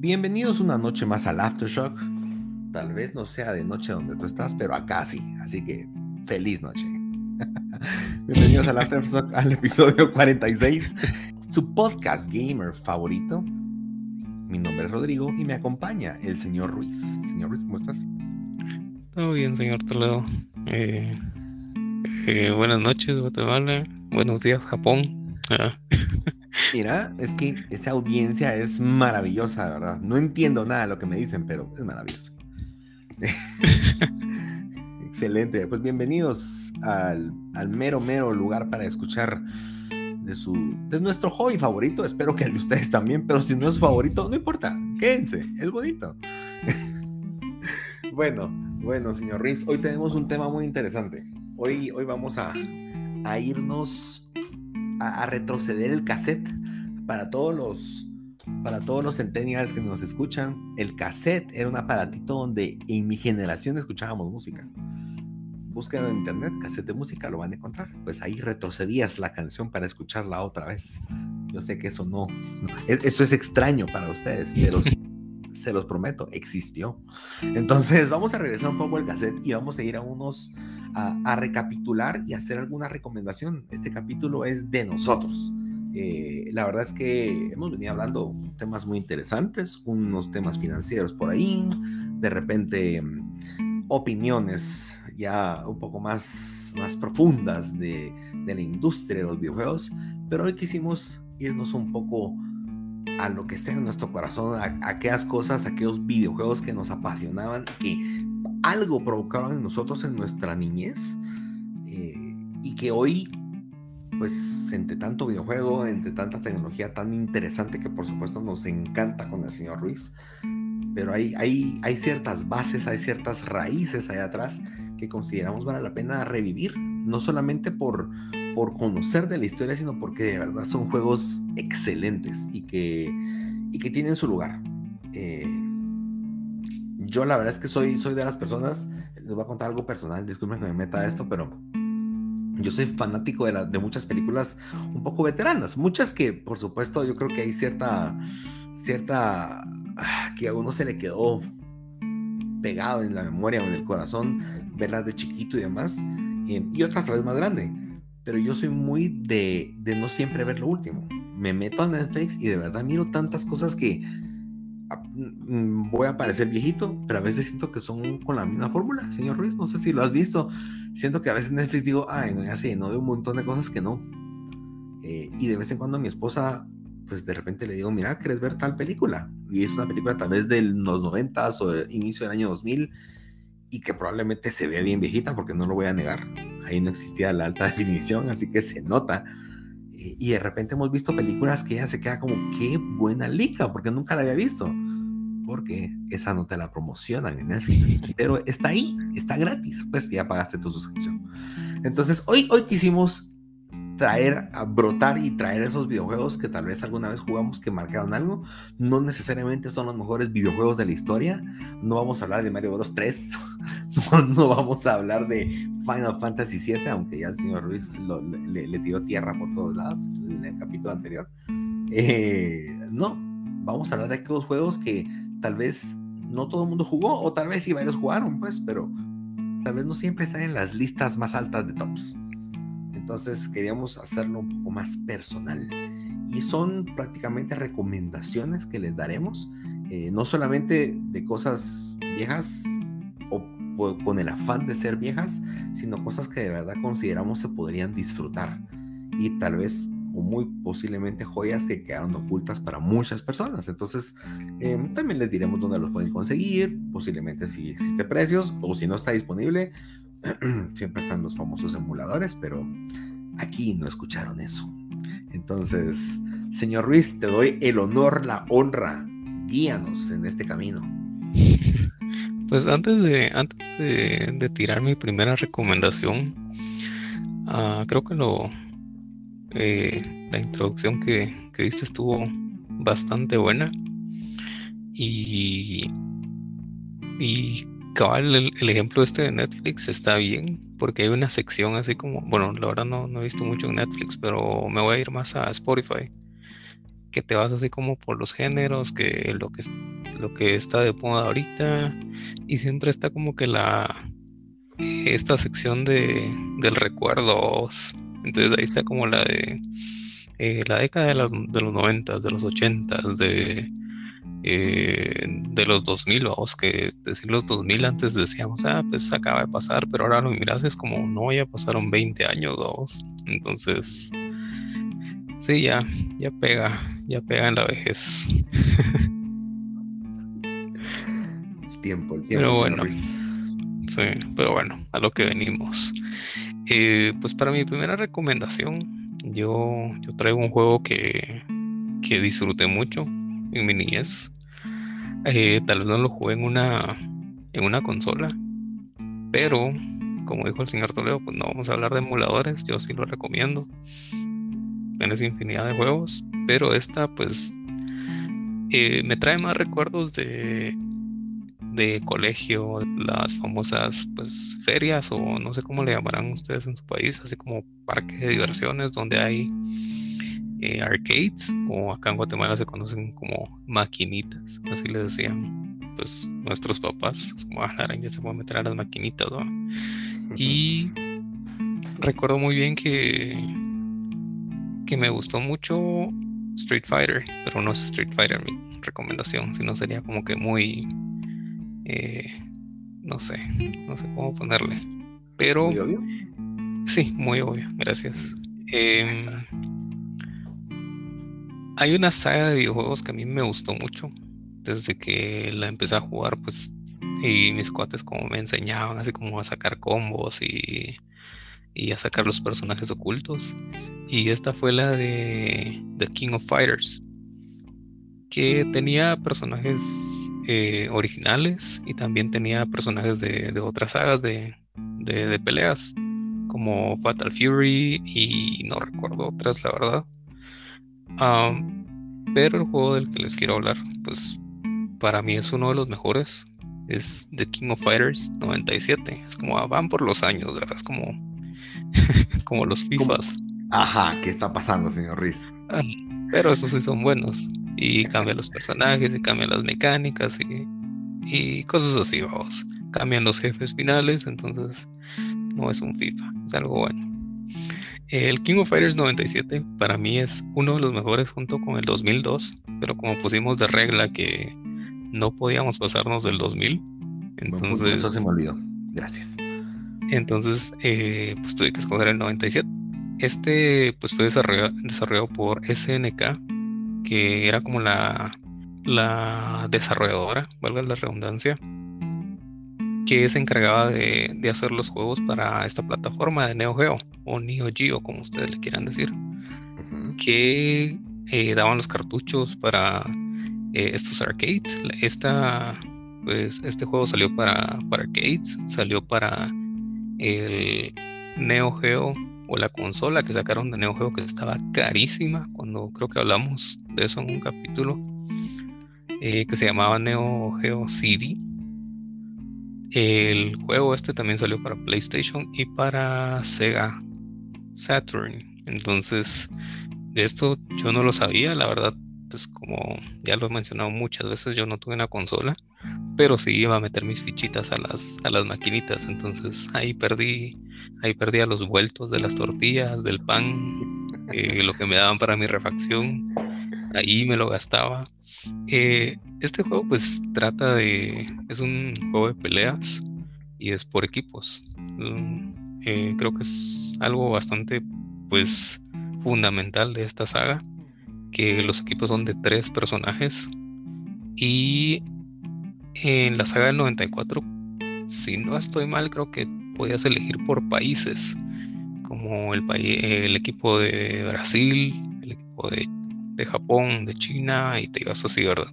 Bienvenidos una noche más al Aftershock. Tal vez no sea de noche donde tú estás, pero acá sí. Así que feliz noche. Bienvenidos al Aftershock, al episodio 46, su podcast gamer favorito. Mi nombre es Rodrigo y me acompaña el señor Ruiz. Señor Ruiz, ¿cómo estás? Todo bien, señor Toledo. Eh, eh, buenas noches, Guatemala. Buenos días, Japón. Ah. Mira, es que esa audiencia es maravillosa, ¿verdad? No entiendo nada de lo que me dicen, pero es maravilloso. Excelente. Pues bienvenidos al, mero, mero lugar para escuchar de, su, de nuestro hobby favorito. Espero que el de ustedes también, pero si no es favorito, no importa. Quédense, es bonito. bueno, bueno, señor Riff, hoy tenemos un tema muy interesante. Hoy, hoy vamos a, a irnos a, retroceder el cassette para todos los para todos los centennials que nos escuchan, el cassette era un aparatito donde en mi generación escuchábamos música. Busquen en internet, cassette de música, lo van a encontrar. Pues ahí retrocedías la canción para escucharla otra vez. Yo sé que eso no, e, eso es extraño para ustedes, pero se los prometo, existió. Entonces vamos a regresar un poco al cassette y vamos a ir a unos a, recapitular y hacer alguna recomendación. Este capítulo es de nosotros. Eh, la verdad es que hemos venido hablando temas muy interesantes, unos temas financieros por ahí, de repente mm, opiniones ya un poco más, más profundas de, de la industria de los videojuegos, pero hoy quisimos irnos un poco a lo que esté en nuestro corazón, a, aquellas cosas, aquellos videojuegos que nos apasionaban, que algo provocaron en nosotros en nuestra niñez eh, y que hoy, pues entre tanto videojuego, entre tanta tecnología tan interesante que por supuesto nos encanta con el señor Ruiz, pero hay, hay, hay ciertas bases, hay ciertas raíces ahí atrás que consideramos vale la pena revivir, no solamente por, por conocer de la historia, sino porque de verdad son juegos excelentes y que, y que tienen su lugar. Eh, yo la verdad es que soy, soy de las personas, les voy a contar algo personal, disculpen que me meta esto, pero yo soy fanático de, de muchas películas un poco veteranas, muchas que por supuesto yo creo que hay cierta, cierta, ah, que a uno se le quedó pegado en la memoria o en el corazón, verlas de chiquito y demás, y, otras a vez más grande, pero yo soy muy de, de no siempre ver lo último. Me meto a Netflix y de verdad miro tantas cosas que voy a parecer viejito, pero a veces siento que son con la misma fórmula, señor Ruiz. No sé si lo has visto. Siento que a veces Netflix digo, ay, no, ya sé, no de un montón de cosas que no. Eh, y de vez en cuando a mi esposa, pues de repente le digo, mira, ¿quieres ver tal película? Y es una película tal vez de los noventas o del inicio del año 2000 y que probablemente se vea bien viejita porque no lo voy a negar. Ahí no existía la alta definición, así que se nota y de repente hemos visto películas que ella se queda como, qué buena liga, porque nunca la había visto. Porque esa no te la promocionan en Netflix, pero está ahí, está gratis, pues ya pagaste tu suscripción. Entonces, hoy, hoy quisimos traer, a brotar y traer esos videojuegos que tal vez alguna vez jugamos que marcaron algo. No necesariamente son los mejores videojuegos de la historia. No vamos a hablar de Mario Bros 3. No, vamos a hablar de Final Fantasy 7, aunque ya el señor Ruiz le, tiró tierra por todos lados en el capítulo anterior. Eh, no, vamos a hablar de aquellos juegos que tal vez no todo el mundo jugó, o tal vez sí varios jugaron, pues, pero tal vez no siempre están en las listas más altas de tops. Entonces queríamos hacerlo un poco más personal. Y son prácticamente recomendaciones que les daremos, eh, no solamente de cosas viejas o con el afán de ser viejas, sino cosas que de verdad consideramos se podrían disfrutar. Y tal vez o muy posiblemente joyas que quedaron ocultas para muchas personas. Entonces, em, también les diremos dónde los pueden conseguir, posiblemente si existe precios o si no está disponible, siempre están los famosos emuladores, pero aquí no escucharon eso. Entonces, señor Ruiz, te doy el honor, la honra. Guíanos en este camino. Pues antes de, antes de, tirar mi primera recomendación, ah, creo que lo eh, la introducción que, que diste estuvo bastante buena. Y, y cabal, el, ejemplo este de Netflix está bien, porque hay una sección así como, bueno, la verdad no, no he visto mucho en Netflix, pero me voy a ir más a Spotify, que te vas así como por los géneros, que lo que lo que está de moda ahorita y siempre está como que la esta sección de del recuerdos. Entonces ahí está como la de eh, la década de, de los noventas de los ochentas de eh, de los 2000, vamos, que decir los 2000 antes decíamos, ah, pues acaba de pasar, pero ahora lo miras es como, no, ya pasaron 20 años, vamos. Entonces, sí, ya, ya pega, ya pega en la vejez. El tiempo, el tiempo. Pero bueno, sí, pero bueno, a lo que venimos. Eh, pues para mi primera recomendación, yo, yo traigo un juego que, que disfruté mucho en mi niñez. Eh, tal vez no lo jugué en una, en una consola, pero como dijo el señor Toledo, pues no vamos a hablar de emuladores, yo sí lo recomiendo. Tienes infinidad de juegos, pero esta pues eh, me trae más recuerdos de, de colegio, las famosas pues ferias o no sé cómo le llamarán ustedes en su país, así como parques de diversiones donde hay eh, arcades o acá en Guatemala se conocen como maquinitas, así les decían pues nuestros papás, como ah, la araña se puede meter a las maquinitas, Y recuerdo muy bien que que me gustó mucho Street Fighter, pero no es Street Fighter mi recomendación, sino sería como que muy eh, no sé, no sé cómo ponerle, pero ¿Muy obvio? sí, muy obvio, gracias. Eh, hay una saga de videojuegos que a mí me gustó mucho. Desde que la empecé a jugar, pues, y mis cuates como me enseñaban así como a sacar combos y, y a sacar los personajes ocultos. Y esta fue la de The King of Fighters, que tenía personajes eh, originales y también tenía personajes de, otras sagas de, de, peleas, como Fatal Fury y no recuerdo otras, la verdad pero el juego del que les quiero hablar, pues para mí es uno de los mejores. Es The King of Fighters 97. Es como ah, van por los años, ¿verdad? Es como, como los FIFAs. Ajá, ¿qué está pasando, señor Riz? Ah, pero esos sí son buenos. Y cambian los personajes, y cambian las mecánicas y, y cosas así, vamos. Cambian los jefes finales, entonces no es un FIFA, es algo bueno. El King of Fighters 97 para mí es uno de los mejores junto con el 2002, pero como pusimos de regla que no podíamos pasarnos del 2000, entonces... Eso se me olvidó. Gracias. Entonces, eh, pues tuve que escoger el 97. Este, pues fue desarrollado, desarrollado por SNK, que era como la, la desarrolladora, valga la redundancia, que se encargaba de, hacer los juegos para esta plataforma de Neo Geo o Neo Geo, como ustedes le quieran decir, que eh, daban los cartuchos para eh, estos arcades. Esta, pues, este juego salió para, para arcades, salió para el Neo Geo o la consola que sacaron de Neo Geo que estaba carísima cuando creo que hablamos de eso en un capítulo eh, que se llamaba Neo Geo CD el juego este también salió para PlayStation y para Sega Saturn. Entonces, de esto yo no lo sabía, la verdad, pues como ya lo he mencionado muchas veces, yo no tuve una consola, pero sí iba a meter mis fichitas a las, a las maquinitas. Entonces ahí perdí, ahí perdí a los vueltos de las tortillas, del pan, eh, lo que me daban para mi refacción ahí me lo gastaba. Eh, este juego pues trata de, es un juego de peleas y es por equipos. Mm, eh, creo que es algo bastante pues fundamental de esta saga, que los equipos son de tres personajes y en la saga del 94, si no estoy mal, creo que podías elegir por países, como el, el equipo de Brasil, el equipo de de Japón, de China y te ibas así, ¿verdad?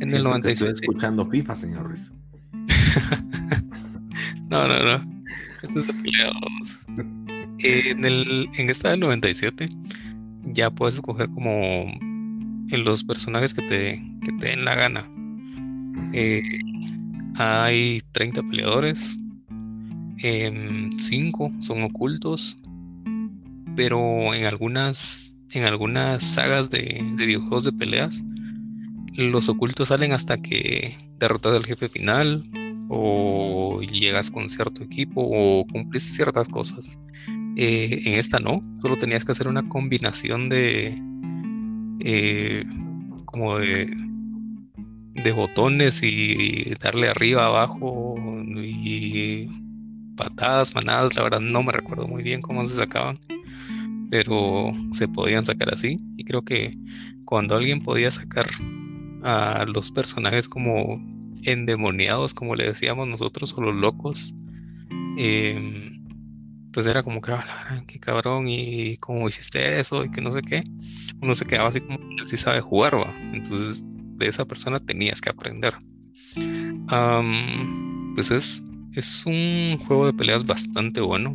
En el 97. Estoy escuchando FIFA, señor Ruiz. no, no, no. Esto es de peleados. en, el, en esta del 97 ya puedes escoger como en los personajes que te, que te den la gana. Eh, hay 30 peleadores, 5 em, son ocultos, pero en algunas en algunas sagas de, videojuegos de peleas, los ocultos salen hasta que derrotas al jefe final o llegas con cierto equipo o cumplís ciertas cosas. Eh, en esta no, solo tenías que hacer una combinación de eh, como de, de botones y darle arriba, abajo y patadas, manadas, la verdad no me recuerdo muy bien cómo se sacaban, pero se podían sacar así y creo que cuando alguien podía sacar a los personajes como endemoniados, como le decíamos nosotros, o los locos, em, pues era como que, ah, qué cabrón, y cómo hiciste eso, y que no sé qué. Uno se quedaba así como, así sabe jugar, va. Entonces, de esa persona tenías que aprender. pues es, es un juego de peleas bastante bueno.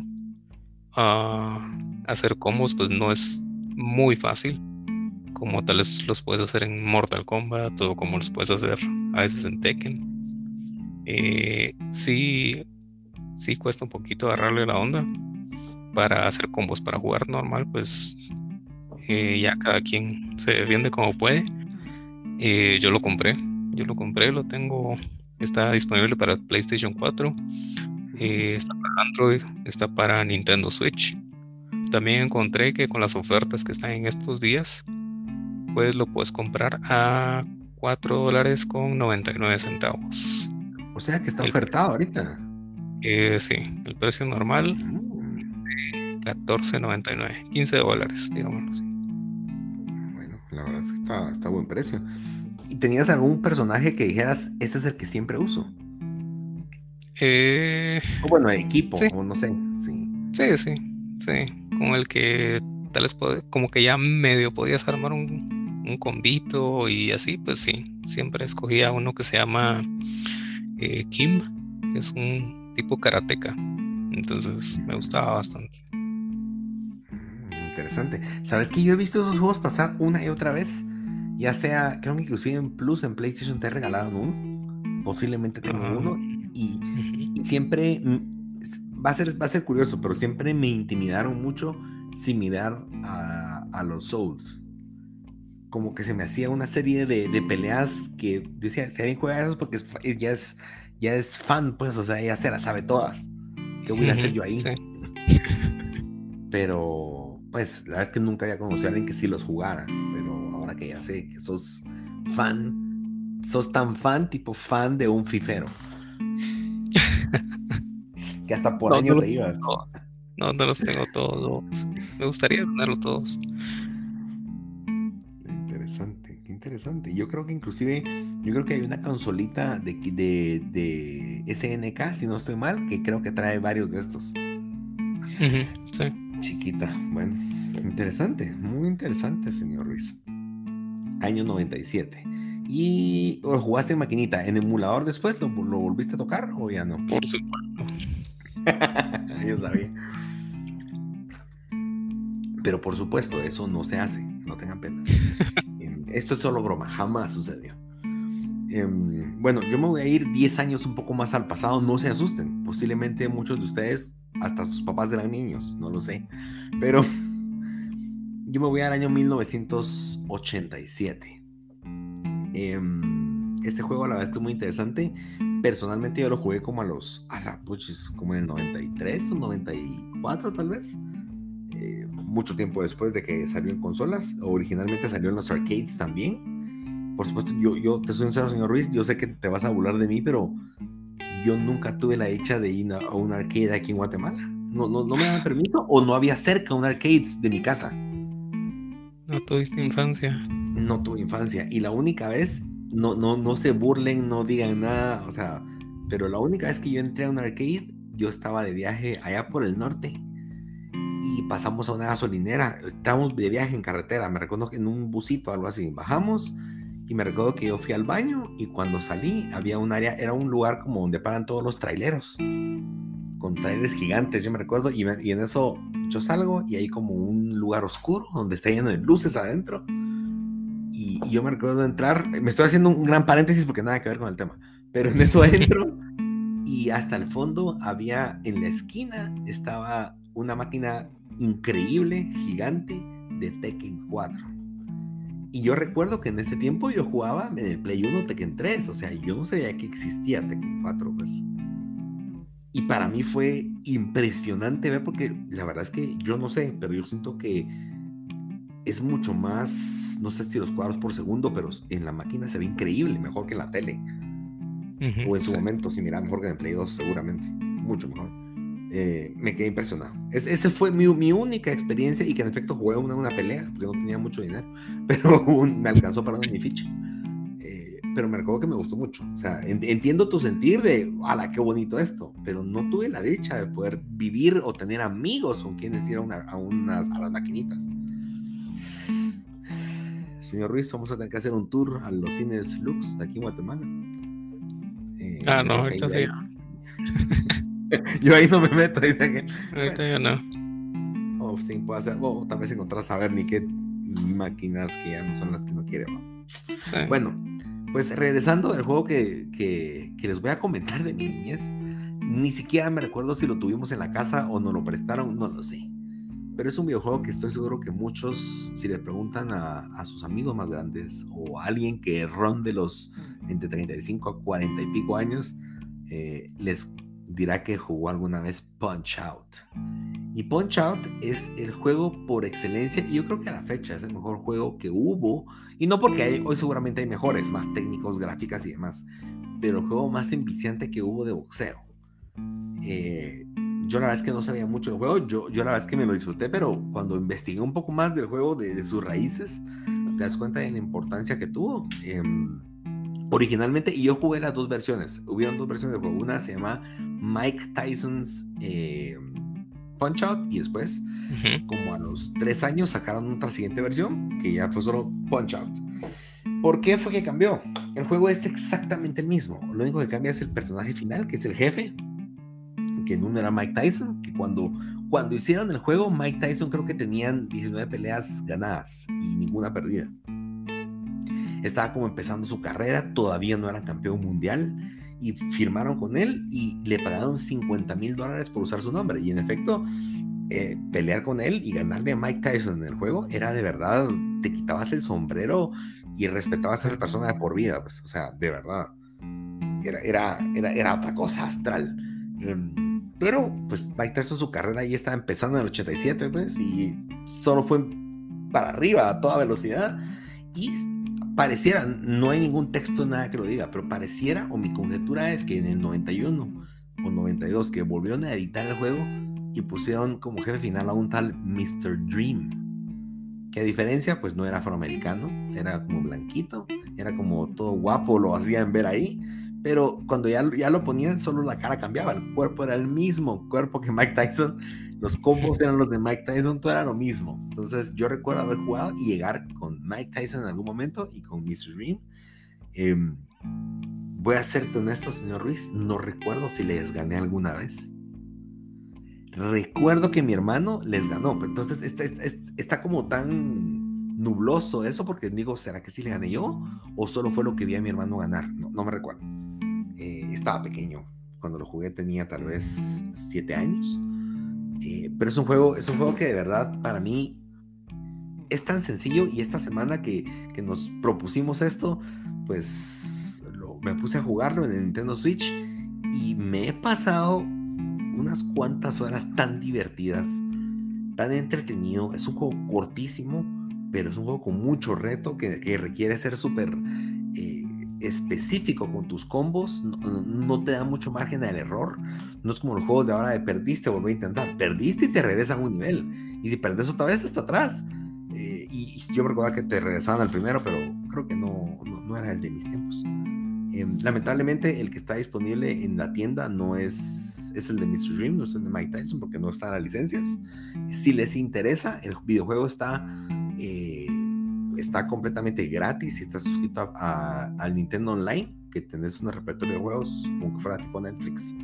Ah, hacer combos, pues no es muy fácil como tal vez los puedes hacer en Mortal Kombat o como los puedes hacer a veces en Tekken. Eh, sí, sí cuesta un poquito agarrarle la onda para hacer combos para jugar normal, pues eh, ya cada quien se defiende como puede. Eh, yo lo compré, yo lo compré, lo tengo, está disponible para PlayStation 4, está para Android, está para Nintendo Switch. También encontré que con las ofertas que están en estos días, pues lo puedes comprar a 4 dólares con 99 centavos. O sea que está ofertado ahorita. Eh, sí, el precio normal 14.99, 15 dólares, digamos. Bueno, la verdad es que está, está a buen precio. ¿Y tenías algún personaje que dijeras, este es el que siempre uso? Eh, o bueno, equipo, o no sé. Sí. sí, sí, sí. Como el que tal vez como que ya medio podías armar un, un convito y así, pues sí, siempre escogía uno que se llama eh, Kim, que es un tipo karateca. Entonces me gustaba bastante. Mm, interesante. ¿Sabes que yo he visto esos juegos pasar una y otra vez? Ya sea, creo que inclusive en Plus, en PlayStation te regalaron uno. Posiblemente tengo ah, uno. Y, siempre mm, va a, ser, va a ser curioso, pero siempre me intimidaron mucho similar a, a los Souls como que se me hacía una serie de, peleas que decía, si alguien juega eso porque ya, es, ya es fan, pues, o sea, ya se las sabe todas. ¿Qué voy a hacer yo ahí? Pero, pues, la verdad es que nunca había conocido a alguien que sí los jugara, pero ahora que ya sé que sos fan, sos tan fan, tipo fan de un fifero. que hasta por año te ibas. No, no los tengo todos. Me gustaría tenerlos todos interesante. Yo creo que inclusive, yo creo que hay una consolita de, de, de SNK, si no estoy mal, que creo que trae varios de estos. sí. Chiquita, bueno, interesante, muy interesante, señor Ruiz. Año 97. ¿Y o jugaste en maquinita? ¿En emulador después lo, lo volviste a tocar o ya no? Por supuesto. Yo sabía. Pero por supuesto, eso no se hace, no tengan pena. Esto es solo broma, jamás sucedió. Em, bueno, yo me voy a ir 10 años un poco más al pasado, no se asusten. Posiblemente muchos de ustedes, hasta sus papás eran niños, no lo sé. Pero yo me voy al año 1987. Em, este juego a la vez es muy interesante. Personalmente yo lo jugué como a los, a la, como en el 93 o 94 tal vez mucho tiempo después de que salió en consolas. Originalmente salió en los arcades también. Por supuesto, yo, yo te soy sincero, señor Ruiz, yo sé que te vas a burlar de mí, pero yo nunca tuve la dicha de ir a un arcade aquí en Guatemala. No, no, no me daban permiso o no había cerca un arcade de mi casa. No tuviste infancia. No tuve infancia. Y la única vez, no, no, no se burlen, no digan nada, o sea, pero la única vez que yo entré a un arcade, yo estaba de viaje allá por el norte y pasamos a una gasolinera. Estábamos de viaje en carretera, me recuerdo que en un busito, algo así. Bajamos y me recuerdo que yo fui al baño y cuando salí había un área, era un lugar como donde paran todos los traileros, con trailers gigantes, yo me recuerdo, y, en eso yo salgo y hay como un lugar oscuro donde está lleno de luces adentro. Y, y yo me recuerdo entrar, me estoy haciendo un gran paréntesis porque nada que ver con el tema, pero en eso adentro y hasta el fondo había en la esquina estaba una máquina increíble, gigante de Tekken 4. Y yo recuerdo que en ese tiempo yo jugaba en el Play 1 Tekken 3, o sea, yo no sabía que existía Tekken 4, pues. Y para mí fue impresionante ver, porque la verdad es que yo no sé, pero yo siento que es mucho más, no sé si los cuadros por segundo, pero en la máquina se ve increíble, mejor que en la tele. o en su momento, si mira, mejor que en Play 2, seguramente, mucho mejor. Eh, me quedé impresionado. Es, esa fue mi, mi, única experiencia y que en efecto jugué una, una pelea, porque no tenía mucho dinero, pero me alcanzó para una mi ficha. Pero me recuerdo que me gustó mucho. O sea, entiendo tu sentir de, ala, qué bonito esto, pero no tuve la dicha de poder vivir o tener amigos con quienes ir a, unas, a las maquinitas. Señor Ruiz, vamos a tener que hacer un tour a los cines Lux de aquí en Guatemala. Eh, ah, no, ahorita sí. Yo ahí no me meto, dice que. Ahorita ya no. O sí, puede hacer, o tal vez encontrar saber ni qué máquinas que ya no son las que no quiere. Bueno, pues regresando al juego que, que, que, les voy a comentar de mi niñez, ni siquiera me recuerdo si lo tuvimos en la casa o nos lo prestaron, no lo sé. Pero es un videojuego que estoy seguro que muchos, si le preguntan a, a sus amigos más grandes o a alguien que ronde los entre 35 a 40 y pico años, eh, les dirá que jugó alguna vez Punch Out. Y Punch Out es el juego por excelencia, y yo creo que a la fecha es el mejor juego que hubo, y no porque hoy seguramente hay mejores, más técnicos, gráficas y demás, pero el juego más enviciante que hubo de boxeo. Eh, yo la verdad es que no sabía mucho del juego, yo, yo la verdad es que me lo disfruté, pero cuando investigué un poco más del juego, de, sus raíces, te das cuenta de la importancia que tuvo. Em, originalmente, y yo jugué las dos versiones, hubieron dos versiones de juego, una se llama Mike Tyson's eh, Punch Out y después, como a los tres años, sacaron otra siguiente versión que ya fue solo Punch Out. ¿Por qué fue que cambió? El juego es exactamente el mismo. Lo único que cambia es el personaje final, que es el jefe, que en uno era Mike Tyson, que cuando, cuando hicieron el juego, Mike Tyson creo que tenían 19 peleas ganadas y ninguna perdida. Estaba como empezando su carrera, todavía no era campeón mundial y firmaron con él y le pagaron 50 mil dólares por usar su nombre. Y en efecto, eh, pelear con él y ganarle a Mike Tyson en el juego era de verdad, te quitabas el sombrero y respetabas a esa persona de por vida, pues, o sea, de verdad. Era, era, era, era otra cosa astral. Em, pero, pues, Mike Tyson, su carrera ahí estaba empezando en el 87, pues, y solo fue para arriba a toda velocidad. Y pareciera, no hay ningún texto, nada que lo diga, pero pareciera, o mi conjetura es que en el 91 o 92, que volvieron a editar el juego y pusieron como jefe final a un tal Mr. Dream, que a diferencia, pues no era afroamericano, era como blanquito, era como todo guapo, lo hacían ver ahí, pero cuando ya, ya lo ponían, solo la cara cambiaba, el cuerpo era el mismo cuerpo que Mike Tyson los combos eran los de Mike Tyson, todo era lo mismo. Entonces yo recuerdo haber jugado y llegar con Mike Tyson en algún momento y con Mr. Dream. Em, voy a serte honesto, señor Ruiz, no recuerdo si les gané alguna vez. Recuerdo que mi hermano les ganó, entonces está, está, como tan nubloso eso porque digo, ¿será que sí le gané yo? ¿O solo fue lo que vi a mi hermano ganar? No, no me recuerdo. Eh, estaba pequeño. Cuando lo jugué tenía tal vez siete años. Eh, pero es un juego, es un juego que de verdad para mí es tan sencillo y esta semana que, que nos propusimos esto, pues me puse a jugarlo en el Nintendo Switch y me he pasado unas cuantas horas tan divertidas, tan entretenido. Es un juego cortísimo, pero es un juego con mucho reto que, que requiere ser súper específico con tus combos, no, te da mucho margen al error. No es como los juegos de ahora de perdiste, volví a intentar. Perdiste y te regresan un nivel. Y si perdes otra vez, hasta atrás. Eh, y, yo me recordaba que te regresaban al primero, pero creo que no, no, era el de mis tiempos. Em, lamentablemente, el que está disponible en la tienda no es, es el de Mr. Dream, no es el de Mike Tyson, porque no están las licencias. Si les interesa, el videojuego está. Eh, está completamente gratis si estás suscrito al Nintendo Online, que tenés un repertorio de juegos como que fuera tipo Netflix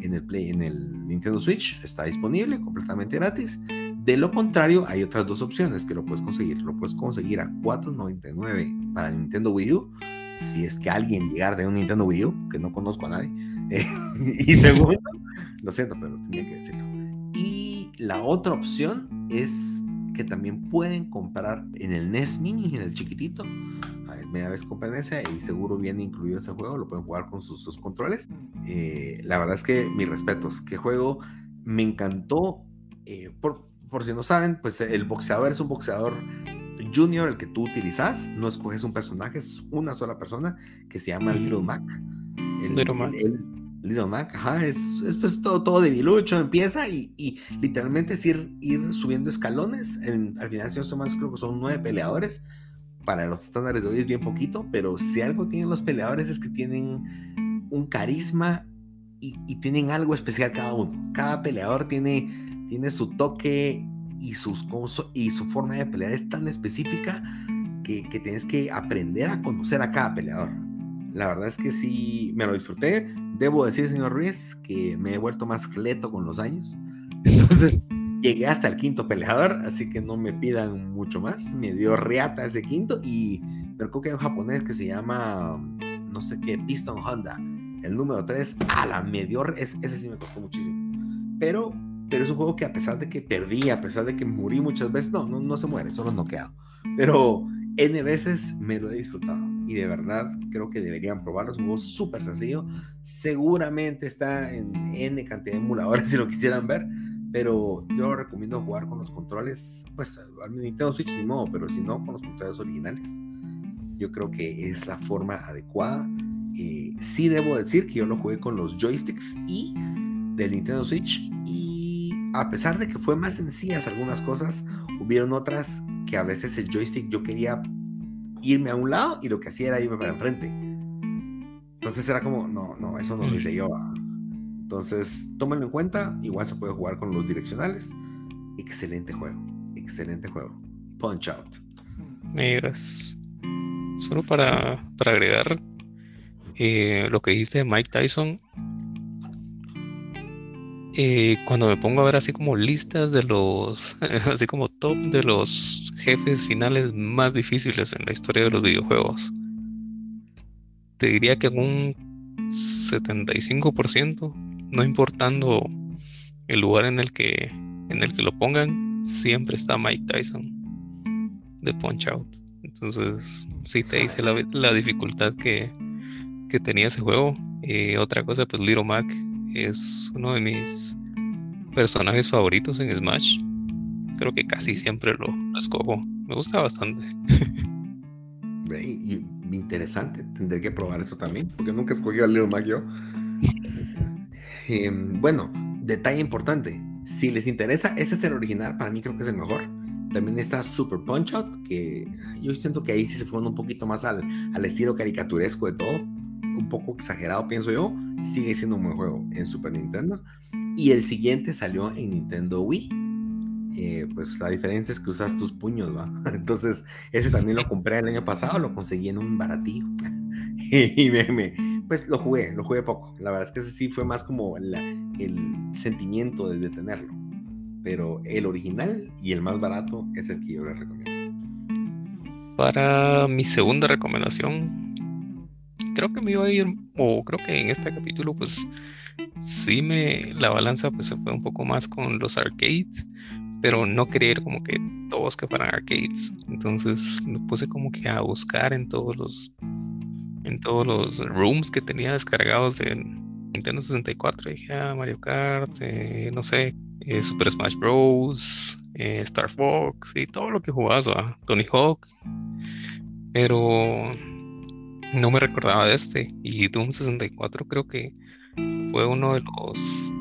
en el Play, en el Nintendo Switch, está disponible completamente gratis. De lo contrario, hay otras dos opciones que lo puedes conseguir. Lo puedes conseguir a 4.99 para el Nintendo Wii U, si es que alguien llegara de un Nintendo Wii U, que no conozco a nadie. y segundo, lo siento, pero tenía que decirlo. Y la otra opción es que también pueden comprar en el NES Mini, en el chiquitito. Media vez compran ese y seguro viene incluido ese juego, lo pueden jugar con sus, controles. Eh, la verdad es que mis respetos, qué juego me encantó. Eh, por, por si no saben, pues el boxeador es un boxeador junior el que tú utilizas, no escoges un personaje, es una sola persona que se llama Little Mac. Little Mac. Little Mac, ajá, es, es pues todo, todo debilucho, empieza y, y literalmente es ir, ir subiendo escalones. En, al final, si no más, creo que son nueve peleadores. Para los estándares de hoy es bien poquito, pero si algo tienen los peleadores es que tienen un carisma y, y tienen algo especial cada uno. Cada peleador tiene, tiene su toque y, sus, y su forma de pelear es tan específica que, que tienes que aprender a conocer a cada peleador. La verdad es que sí, me lo disfruté Debo decir, señor Ruiz, que me he vuelto más cleto con los años. Entonces, llegué hasta el quinto peleador, así que no me pidan mucho más. Me dio riata ese quinto y me que hay un japonés que se llama, no sé qué, Piston Honda. El número 3, a la medio, es, ese sí me costó muchísimo. Pero, pero es un juego que a pesar de que perdí, a pesar de que morí muchas veces, no, no, no se muere, solo noqueado. Pero N veces me lo he disfrutado y de verdad creo que deberían probarlo. Es un juego súper sencillo. Seguramente está en N cantidad de emuladores si lo quisieran ver, pero yo recomiendo jugar con los controles, pues al Nintendo Switch ni modo, pero si no, con los controles originales. Yo creo que es la forma adecuada. Eh, sí debo decir que yo lo jugué con los joysticks y del Nintendo Switch y a pesar de que fue más sencillas algunas cosas, hubieron otras que a veces el joystick yo quería irme a un lado y lo que hacía era irme para enfrente. Entonces era como, no, no, eso no lo hice yo. Entonces, tómenlo en cuenta. Igual se puede jugar con los direccionales. Excelente juego. Excelente juego. Punch Out. Miras. Solo para, para agregar eh, lo que dijiste de Mike Tyson, eh, cuando me pongo a ver así como listas de los, así como top de los jefes finales más difíciles en la historia de los videojuegos, te diría que en un 75%, no importando el lugar en el que, en el que lo pongan, siempre está Mike Tyson de Punch Out. Entonces, sí te dice la, dificultad que, que, tenía ese juego. Eh, otra cosa, pues Little Mac es uno de mis personajes favoritos en Smash. Creo que casi siempre lo, escojo. Me gusta bastante. interesante. Tendré que probar eso también, porque nunca escogí a Little Mac yo. Em, bueno, detalle importante. Si les interesa, ese es el original. Para mí creo que es el mejor. También está Super Punch Out, que yo siento que ahí sí se fueron un poquito más al, al estilo caricaturesco de todo. Poco exagerado, pienso yo sigue siendo un buen juego en Super Nintendo. Y el siguiente salió en Nintendo Wii. Eh, pues la diferencia es que usas tus puños, ¿va? Entonces, ese también lo compré el año pasado, lo conseguí en un baratillo. y me, pues lo jugué, lo jugué poco. La verdad es que ese sí fue más como el sentimiento de tenerlo. Pero el original y el más barato es el que yo les recomiendo. Para mi segunda recomendación, creo que me iba a ir, o creo que en este capítulo, pues sí me, la balanza pues se fue un poco más con los arcades, pero no quería ir como que todos que fueran arcades. Entonces me puse como que a buscar en todos los, en todos los rooms que tenía descargados de Nintendo 64. dije, ah, Mario Kart, eh, no sé, eh, Super Smash Bros., eh, Star Fox y todo lo que jugabas, Tony Hawk. Pero no me recordaba de este. Y Doom 64 creo que fue uno de los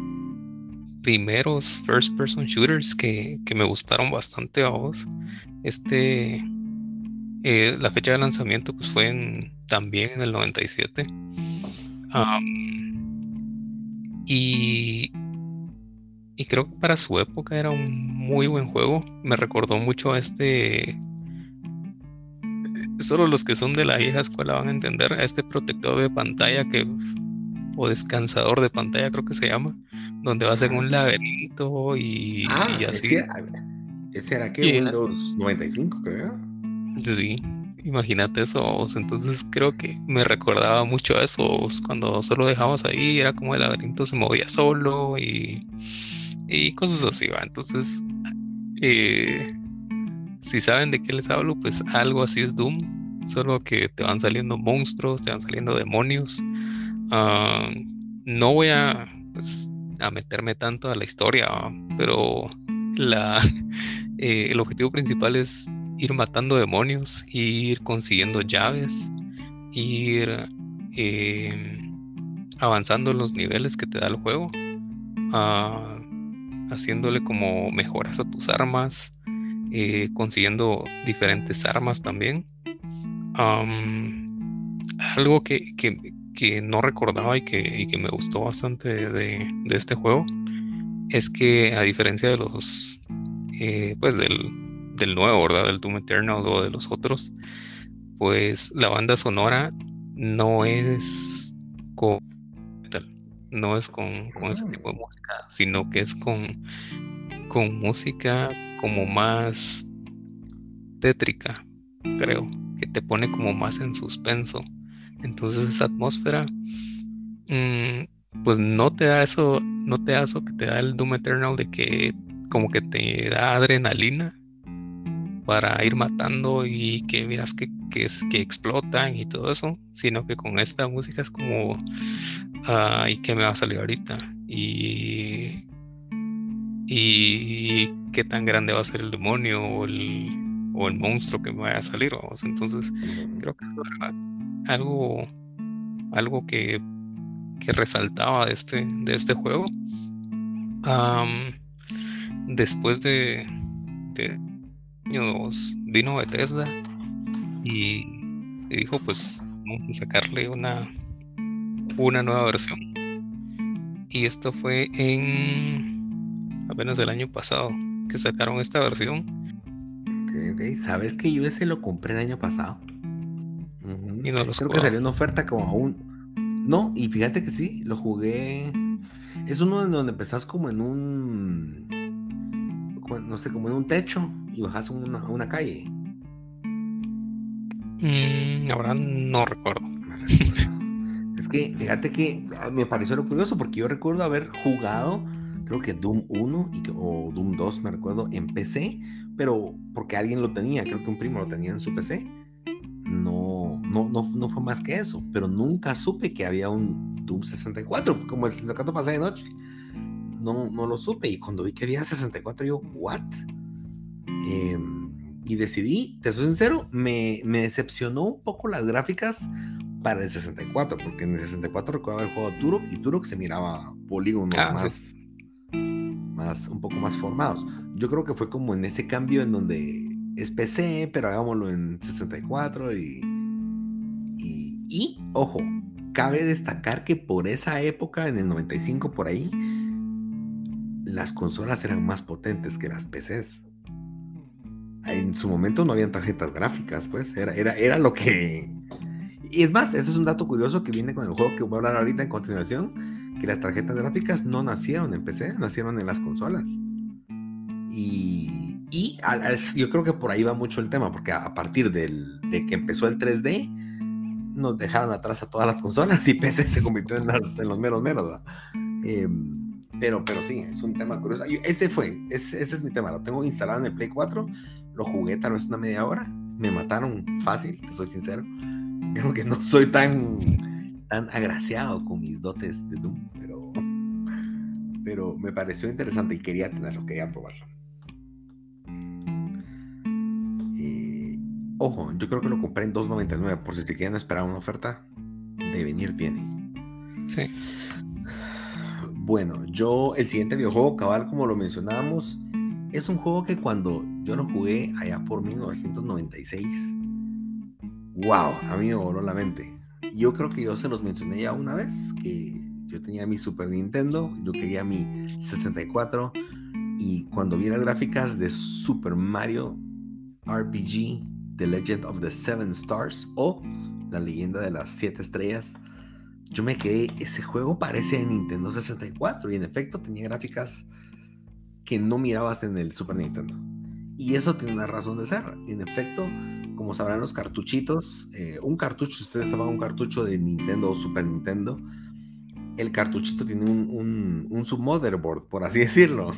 primeros first person shooters que, me gustaron bastante a vos. Este, eh, la fecha de lanzamiento pues fue en, también en el 97. y, y creo que para su época era un muy buen juego. Me recordó mucho a este solo los que son de la vieja escuela van a entender a este protector de pantalla que o descansador de pantalla creo que se llama, donde vas en un laberinto y, ah, así. Ese, era que Windows 95, creo. Sí, imagínate eso. Entonces creo que me recordaba mucho a eso. Cuando solo dejamos ahí, era como el laberinto se movía solo y, y cosas así, ¿va? Entonces, eh, si saben de qué les hablo, pues algo así es Doom, solo que te van saliendo monstruos, te van saliendo demonios. Ah, no voy a, pues, a meterme tanto a la historia, pero eh, el objetivo principal es ir matando demonios, ir consiguiendo llaves, ir em, avanzando en los niveles que te da el juego, ah, haciéndole como mejoras a tus armas, eh, consiguiendo diferentes armas también. algo que, no recordaba y que, me gustó bastante de, este juego es que a diferencia de los eh, pues del, del, nuevo, ¿verdad? Del Doom Eternal o de los otros, pues la banda sonora no es con no es con, con ese tipo de música, sino que es con, con música como más tétrica, creo, que te pone como más en suspenso. Entonces esa atmósfera, mm, pues no te da eso, no te da eso que te da el Doom Eternal de que como que te da adrenalina para ir matando y que miras que, que, es, que explotan y todo eso, sino que con esta música es como, ah, ¿y qué me va a salir ahorita? Y y qué tan grande va a ser el demonio o el, o el monstruo que me vaya a salir. Entonces, creo que algo, algo que, que resaltaba de este, de este juego. después de, de años vino Bethesda y, y dijo pues vamos a sacarle una, una nueva versión. Y esto fue en apenas el año pasado que sacaron esta versión. Ok, ok. ¿Sabes que yo ese lo compré el año pasado? Y no Creo que salió una oferta como aún. No, y fíjate que sí, lo jugué. Es uno en donde empezás como en un. No sé, como en un techo y bajas a una, una calle. Mm, ahora no recuerdo. Es que fíjate que me pareció lo curioso porque yo recuerdo haber jugado creo que Doom 1 y, o Doom 2, me recuerdo, en PC, pero porque alguien lo tenía, creo que un primo lo tenía en su PC. No, no, no, no fue más que eso, pero nunca supe que había un Doom 64, como el 64 pasé de noche. No, no lo supe y cuando vi que había 64 yo, ¿what? Em, y decidí, te soy sincero, me, me decepcionó un poco las gráficas para el 64, porque en el 64 recuerdo haber jugado Turok y Turok se miraba polígonos ah, más, más, un poco más formados. Yo creo que fue como en ese cambio en donde es PC, pero hagámoslo en 64 y, y, y ojo, cabe destacar que por esa época, en el 95 por ahí, las consolas eran más potentes que las PCs. En su momento no habían tarjetas gráficas, pues era, era, era lo que... Y es más, ese es un dato curioso que viene con el juego que voy a hablar ahorita en continuación que las tarjetas gráficas no nacieron en PC, nacieron en las consolas. Y, y yo creo que por ahí va mucho el tema, porque a, partir del, de que empezó el 3D, nos dejaron atrás a todas las consolas y PC se convirtió en, en los menos menos. Em, pero, pero sí, es un tema curioso. ese fue, ese, ese, es mi tema. Lo tengo instalado en el Play 4, lo jugué tal vez una media hora, me mataron fácil, te soy sincero. Creo que no soy tan tan agraciado con mis dotes de Doom, pero, pero me pareció interesante y quería tenerlo, quería probarlo. ojo, yo creo que lo compré en 2.99, por si te quieren esperar una oferta, de venir viene. Sí. Bueno, yo, el siguiente videojuego, cabal, como lo mencionábamos, es un juego que cuando yo lo jugué allá por 1996, wow, a mí me voló la mente yo creo que yo se los mencioné ya una vez, que yo tenía mi Super Nintendo, yo quería mi 64 y cuando vi las gráficas de Super Mario RPG, The Legend of the Seven Stars o La leyenda de las siete estrellas, yo me quedé, ese juego parece de Nintendo 64 y en efecto tenía gráficas que no mirabas en el Super Nintendo. Y eso tiene una razón de ser. En efecto, como sabrán los cartuchitos, eh, un cartucho, si ustedes toman un cartucho de Nintendo o Super Nintendo, el cartuchito tiene un, un, un submotherboard, por así decirlo.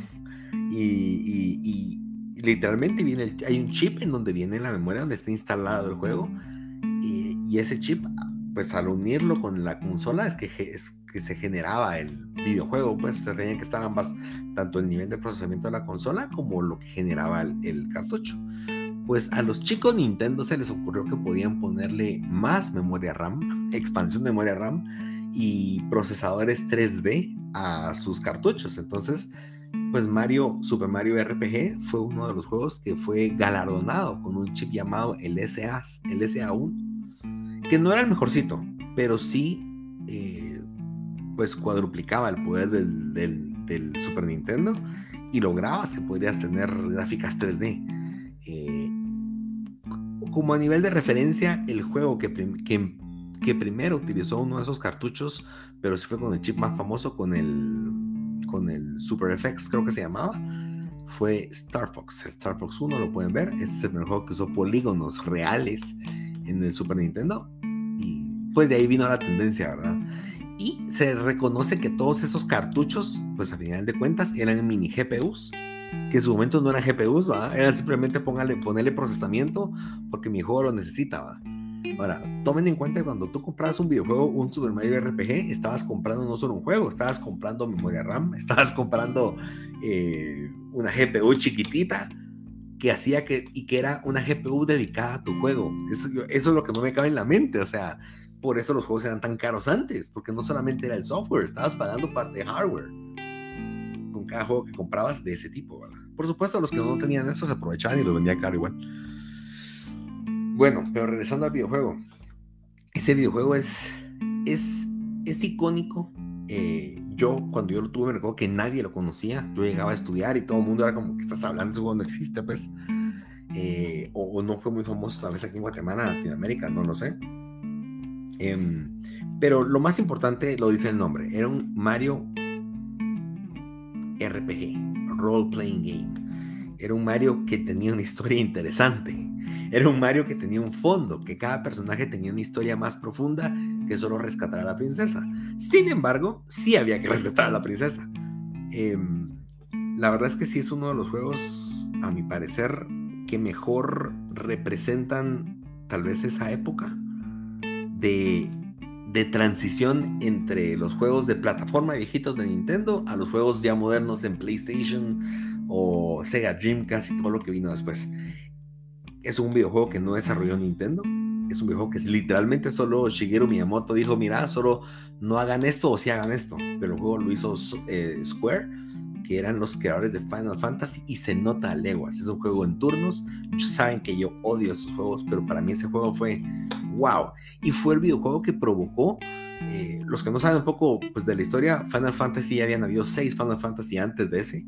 Y, literalmente viene hay un chip en donde viene la memoria donde está instalado el juego y, y, ese chip pues al unirlo con la consola es que, es que se generaba el videojuego pues se tenían que estar ambas tanto el nivel de procesamiento de la consola como lo que generaba el, el cartucho pues a los chicos Nintendo se les ocurrió que podían ponerle más memoria RAM, expansión de memoria RAM y procesadores 3D a sus cartuchos. Entonces, pues Mario, Super Mario RPG fue uno de los juegos que fue galardonado con un chip llamado el, SA, el SA1, que no era el mejorcito, pero sí, eh, pues cuadruplicaba el poder del, del, Super Nintendo y lograbas que podrías tener gráficas 3D. Como a nivel de referencia, el juego que, que, que, primero utilizó uno de esos cartuchos, pero sí fue con el chip más famoso, con el, con el Super FX, creo que se llamaba, fue Star Fox. Star Fox 1 lo pueden ver, este es el primer juego que usó polígonos reales en el Super Nintendo. Y pues de ahí vino la tendencia, ¿verdad? Y se reconoce que todos esos cartuchos, pues a final de cuentas, eran mini GPUs que en su momento no eran GPUs, ¿va? era simplemente ponerle procesamiento porque mi juego lo necesitaba. Ahora, tomen en cuenta que cuando tú comprabas un videojuego, un Super Mario RPG, estabas comprando no solo un juego, estabas comprando memoria RAM, estabas comprando eh, una GPU chiquitita que hacía que, y que era una GPU dedicada a tu juego. Eso, eso es lo que no me cabe en la mente, o sea, por eso los juegos eran tan caros antes, porque no solamente era el software, estabas pagando parte de hardware con cada juego que comprabas de ese tipo, ¿verdad? Por supuesto, los que no tenían eso se aprovechaban y lo vendían caro igual. Bueno, pero regresando al videojuego. Ese videojuego es, es, es icónico. Eh, yo, cuando yo lo tuve, me recuerdo que nadie lo conocía. Yo llegaba a estudiar y todo el mundo era como que estás hablando, ese juego no existe, pues. Eh, o, no fue muy famoso tal vez aquí en Guatemala, Latinoamérica, no lo sé. Em, pero lo más importante lo dice el nombre. Era un Mario RPG, Role Playing Game. Era un Mario que tenía una historia interesante. Era un Mario que tenía un fondo, que cada personaje tenía una historia más profunda que solo rescatar a la princesa. Sin embargo, sí había que rescatar a la princesa. Em, la verdad es que sí es uno de los juegos, a mi parecer, que mejor representan tal vez esa época de de transición entre los juegos de plataforma viejitos de Nintendo a los juegos ya modernos en PlayStation o Sega Dreamcast y todo lo que vino después. Es un videojuego que no desarrolló Nintendo. Es un videojuego que literalmente solo Shigeru Miyamoto dijo, mira, solo no hagan esto o si hagan esto. Pero el juego lo hizo eh, Square que eran los creadores de Final Fantasy y se nota a leguas. Es un juego en turnos. Saben que yo odio esos juegos, pero para mí ese juego fue wow. Y fue el videojuego que provocó. Eh, los que no saben un poco pues, de la historia, Final Fantasy ya habían habido seis Final Fantasy antes de ese.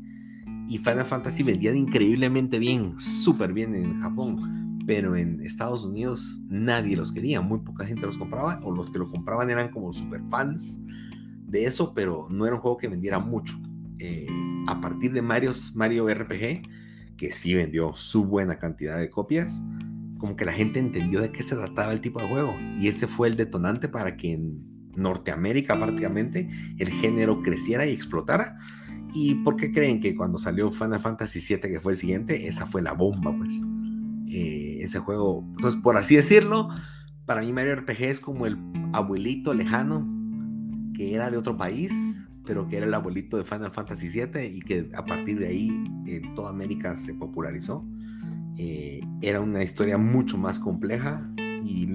Y Final Fantasy vendían increíblemente bien, súper bien en Japón. Pero en Estados Unidos nadie los quería, muy poca gente los compraba, o los que lo compraban eran como super fans de eso, pero no era un juego que vendiera mucho. Eh, a partir de Mario, Mario RPG, que sí vendió su buena cantidad de copias, como que la gente entendió de qué se trataba el tipo de juego. Y ese fue el detonante para que en Norteamérica prácticamente el género creciera y explotara. ¿Y por qué creen que cuando salió Final Fantasy VII, que fue el siguiente, esa fue la bomba, pues? Eh, ese juego, entonces, por así decirlo, para mí Mario RPG es como el abuelito lejano que era de otro país, pero que era el abuelito de Final Fantasy VII y que a partir de ahí eh, toda América se popularizó. Eh, era una historia mucho más compleja y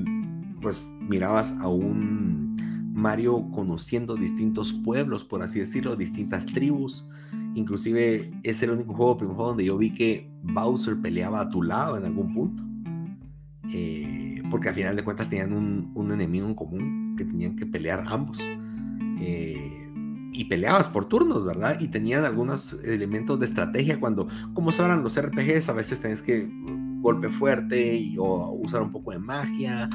pues mirabas a un Mario conociendo distintos pueblos, por así decirlo, distintas tribus. Inclusive es el único juego, primer juego donde yo vi que Bowser peleaba a tu lado en algún punto. Eh, porque al final de cuentas tenían un, un, enemigo en común que tenían que pelear ambos. Eh, y peleabas por turnos, ¿verdad? Y tenían algunos elementos de estrategia cuando, como sabrán los RPGs, a veces tenés que golpe fuerte y, o usar un poco de magia.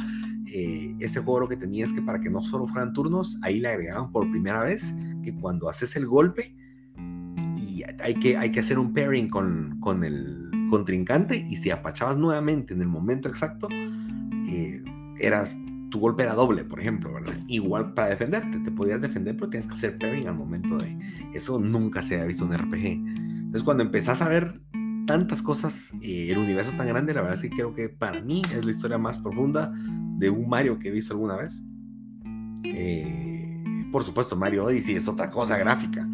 Eh, ese juego lo que tenías que para que no solo fueran turnos, ahí le agregaban por primera vez que cuando haces el golpe y hay que, hay que hacer un pairing con, con el contrincante y si apachabas nuevamente en el momento exacto, eh, eras tu golpe era doble, por ejemplo, ¿verdad? Igual para defenderte, te podías defender, pero tienes que hacer pairing al momento de... Eso nunca se había visto en RPG. Entonces, cuando empezás a ver tantas cosas, eh, el universo tan grande, la verdad es que creo que para mí es la historia más profunda de un Mario que he visto alguna vez. Eh, por supuesto, Mario Odyssey es otra cosa gráfica,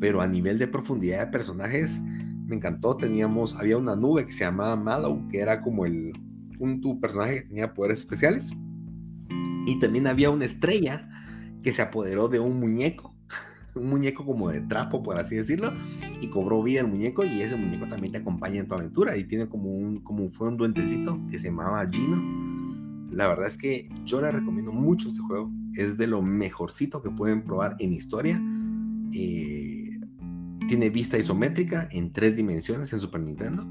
pero a nivel de profundidad de personajes, me encantó. Teníamos, había una nube que se llamaba Mallow, que era como el, un tu personaje que tenía poderes especiales. Y también había una estrella que se apoderó de un muñeco, un muñeco como de trapo, por así decirlo, y cobró vida el muñeco y ese muñeco también te acompaña en tu aventura y tiene como un, como fue un duendecito que se llamaba Gino. La verdad es que yo le recomiendo mucho este juego, es de lo mejorcito que pueden probar en historia. Eh, tiene vista isométrica en tres dimensiones en Super Nintendo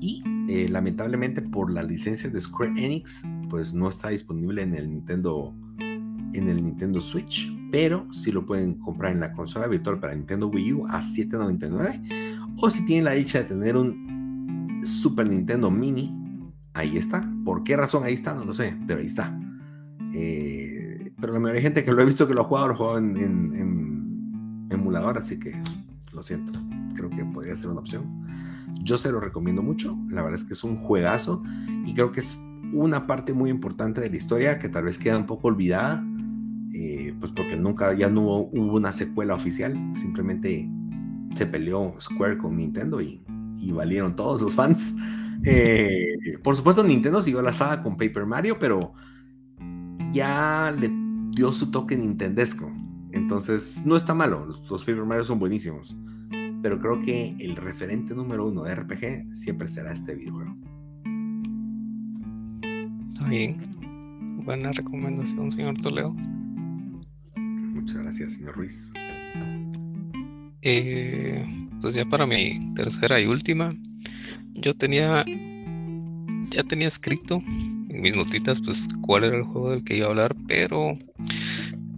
y eh, lamentablemente por la licencia de Square Enix pues no está disponible en el Nintendo en el Nintendo Switch, pero si lo pueden comprar en la consola virtual para Nintendo Wii U a 7.99 o si tienen la dicha de tener un Super Nintendo Mini, ahí está. ¿Por qué razón ahí está? No lo sé, pero ahí está. Eh, pero la mayoría de gente que lo he visto que lo ha jugado, lo ha jugado en, en emulador, así que lo siento. Creo que podría ser una opción. Yo se lo recomiendo mucho. La verdad es que es un juegazo y creo que es una parte muy importante de la historia que tal vez queda un poco olvidada eh, pues porque nunca, ya no hubo, una secuela oficial, simplemente se peleó Square con Nintendo y, valieron todos los fans. Eh, por supuesto, Nintendo siguió la saga con Paper Mario, pero ya le dio su toque nintendesco. Entonces, no está malo, los, los Paper Mario son buenísimos. Pero creo que el referente número uno de RPG siempre será este videojuego. Está bien. Buena recomendación, señor Toledo. Muchas gracias, señor Ruiz. Eh, pues ya para mi tercera y última, yo tenía, ya tenía escrito en mis notitas, pues cuál era el juego del que iba a hablar, pero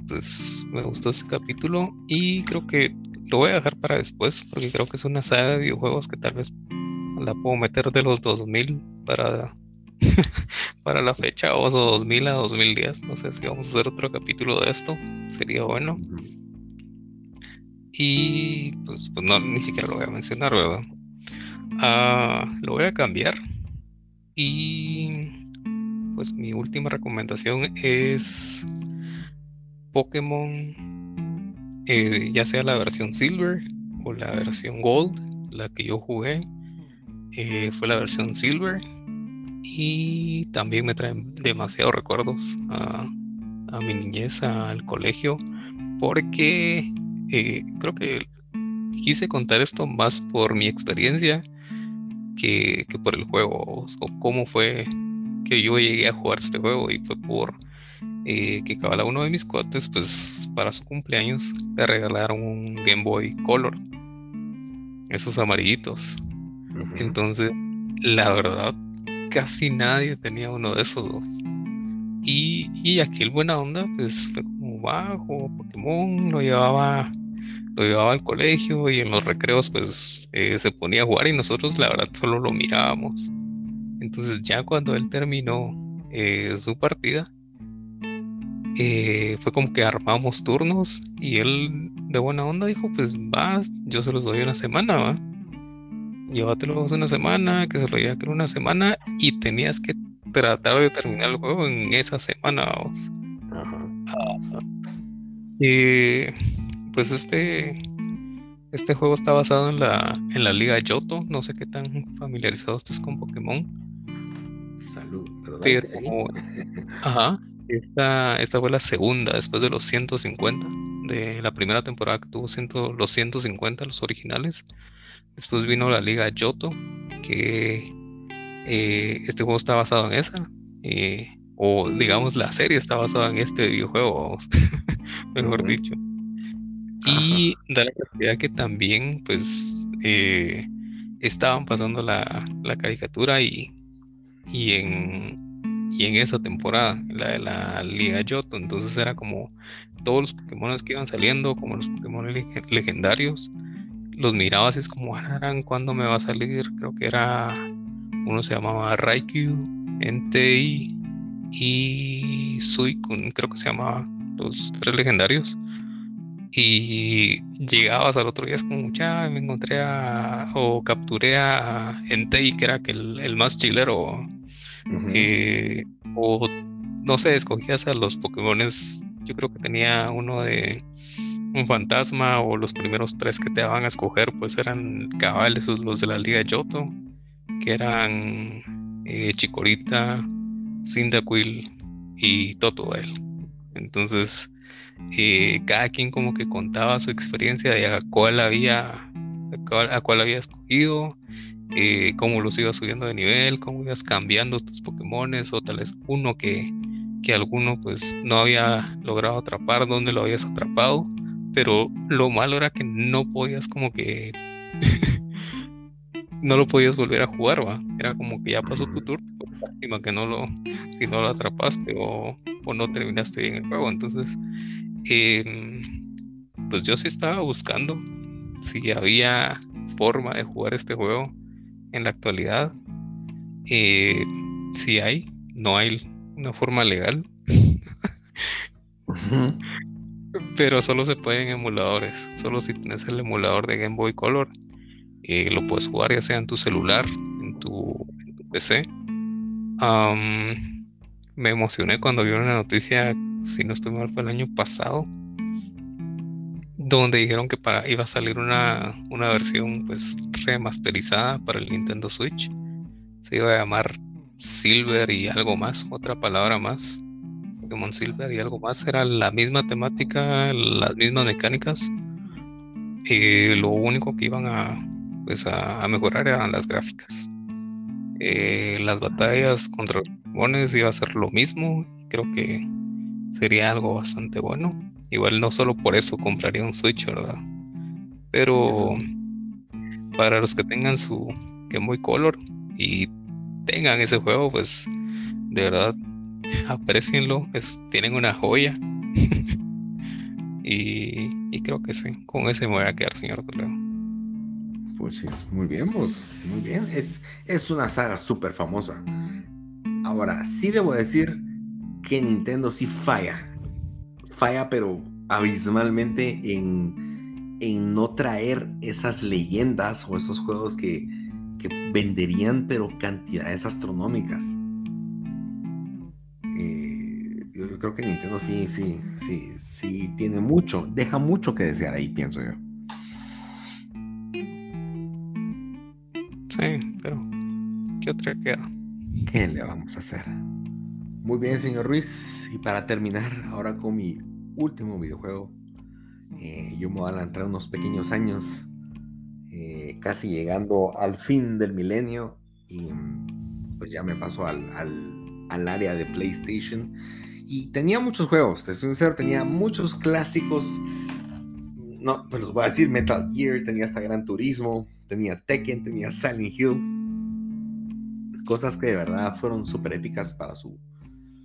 pues me gustó ese capítulo y creo que lo voy a dejar para después, porque creo que es una saga de videojuegos que tal vez la puedo meter de los 2000 para para la fecha, o 2000 a 2010. No sé si vamos a hacer otro capítulo de esto, sería bueno. Y pues, pues no, ni siquiera lo voy a mencionar, ¿verdad? Ah, lo voy a cambiar. Y pues mi última recomendación es Pokémon, eh, ya sea la versión Silver o la versión Gold, la que yo jugué. Eh, fue la versión Silver y también me traen demasiados recuerdos a, mi niñez, al colegio, porque eh, creo que quise contar esto más por mi experiencia que, por el juego o cómo fue que yo llegué a jugar este juego y fue por eh, que cada uno de mis cuates pues para su cumpleaños le regalaron un Game Boy Color esos amarillitos entonces la verdad casi nadie tenía uno de esos dos. Y, y aquel buena onda, pues fue como bajo, Pokémon, lo llevaba, lo llevaba al colegio y en los recreos, pues eh, se ponía a jugar y nosotros, la verdad, solo lo mirábamos. Entonces, ya cuando él terminó eh, su partida, eh, fue como que armamos turnos y él de buena onda dijo, pues vas, yo se los doy una semana, va llévatelo una semana, que se lo lleve una semana y tenías que tratar de terminar el juego en esa semana. Ah, y pues este, este juego está basado en la, en la liga Yoto. No sé qué tan familiarizado estés con Pokémon. Salud, Pero, ajá. Esta, esta fue la segunda después de los 150 de la primera temporada que tuvo ciento, los 150, los originales. Después vino la Liga Yoto, que eh, este juego está basado en esa. Eh, o digamos la serie está basada en este videojuego, mejor dicho. Y da la casualidad que también pues eh, estaban pasando la, caricatura y, y, en, y en esa temporada, la de la Liga Yoto, entonces era como todos los Pokémon que iban saliendo, como los Pokémon legendarios, los miraba así es como, ¿cuándo cuando me va a salir? Creo que era, uno se llamaba Raikyu, Entei y Suicune, creo que se llamaba, los tres legendarios. y llegabas al otro día es como, ya me encontré a, o capturé a Entei, que era el, el más chilero, eh, o no sé, escogías a los Pokémones, yo creo que tenía uno de un fantasma o los primeros tres que te daban a escoger, pues eran cabales los de la Liga de Yoto, que eran eh, Chikorita, Cyndaquil y Totodile. Entonces, eh, cada quien como que contaba su experiencia de a cuál había, a cuál, había escogido, eh, cómo los ibas subiendo de nivel, cómo ibas cambiando tus Pokémones, o tal vez uno que, que alguno pues no había logrado atrapar, dónde lo habías atrapado, pero lo malo era que no podías como que no lo podías volver a jugar, va. Era como que ya pasó tu turno, que no lo, si no lo atrapaste o, o no terminaste bien el juego. Entonces, Em, pues yo sí estaba buscando si había forma de jugar este juego en la actualidad. Eh, si hay, no hay una forma legal. Pero solo se puede en emuladores. Solo si tienes el emulador de Game Boy Color, eh, lo puedes jugar ya sea en tu celular, en tu, PC. me emocioné cuando vi una noticia si no estoy mal, fue el año pasado, donde dijeron que para, iba a salir una, una versión pues remasterizada para el Nintendo Switch. Se iba a llamar Silver y algo más, otra palabra más. Pokémon Silver y algo más. Era la misma temática, las mismas mecánicas. Y lo único que iban a, pues a, mejorar eran las gráficas. Eh, las batallas contra los iba a ser lo mismo. Creo que sería algo bastante bueno. Igual no solo por eso compraría un Switch, ¿verdad? Pero para los que tengan su Game Boy Color y tengan ese juego, pues de verdad aprecienlo. Es, tienen una joya. y, creo que sí, con ese me voy a quedar, señor Toledo. Pues es muy bien, pues, muy bien. Es, es una saga súper famosa. Ahora, sí debo decir que Nintendo sí falla. Falla, pero abismalmente en, en no traer esas leyendas o esos juegos que, que venderían, pero cantidades astronómicas. Eh, yo, creo que Nintendo sí, sí, sí, sí tiene mucho, deja mucho que desear ahí, pienso yo. Sí, pero ¿qué otra queda? ¿Qué le vamos a hacer? Muy bien, señor Ruiz. Y para terminar ahora con mi último videojuego, eh, yo me voy a adelantar unos pequeños años, eh, casi llegando al fin del milenio. Y pues ya me paso al, al, área de PlayStation. Y tenía muchos juegos, te soy sincero, tenía muchos clásicos. No, pues los voy a decir: Metal Gear, tenía hasta Gran Turismo, tenía Tekken, tenía Silent Hill. Cosas que de verdad fueron súper épicas para su,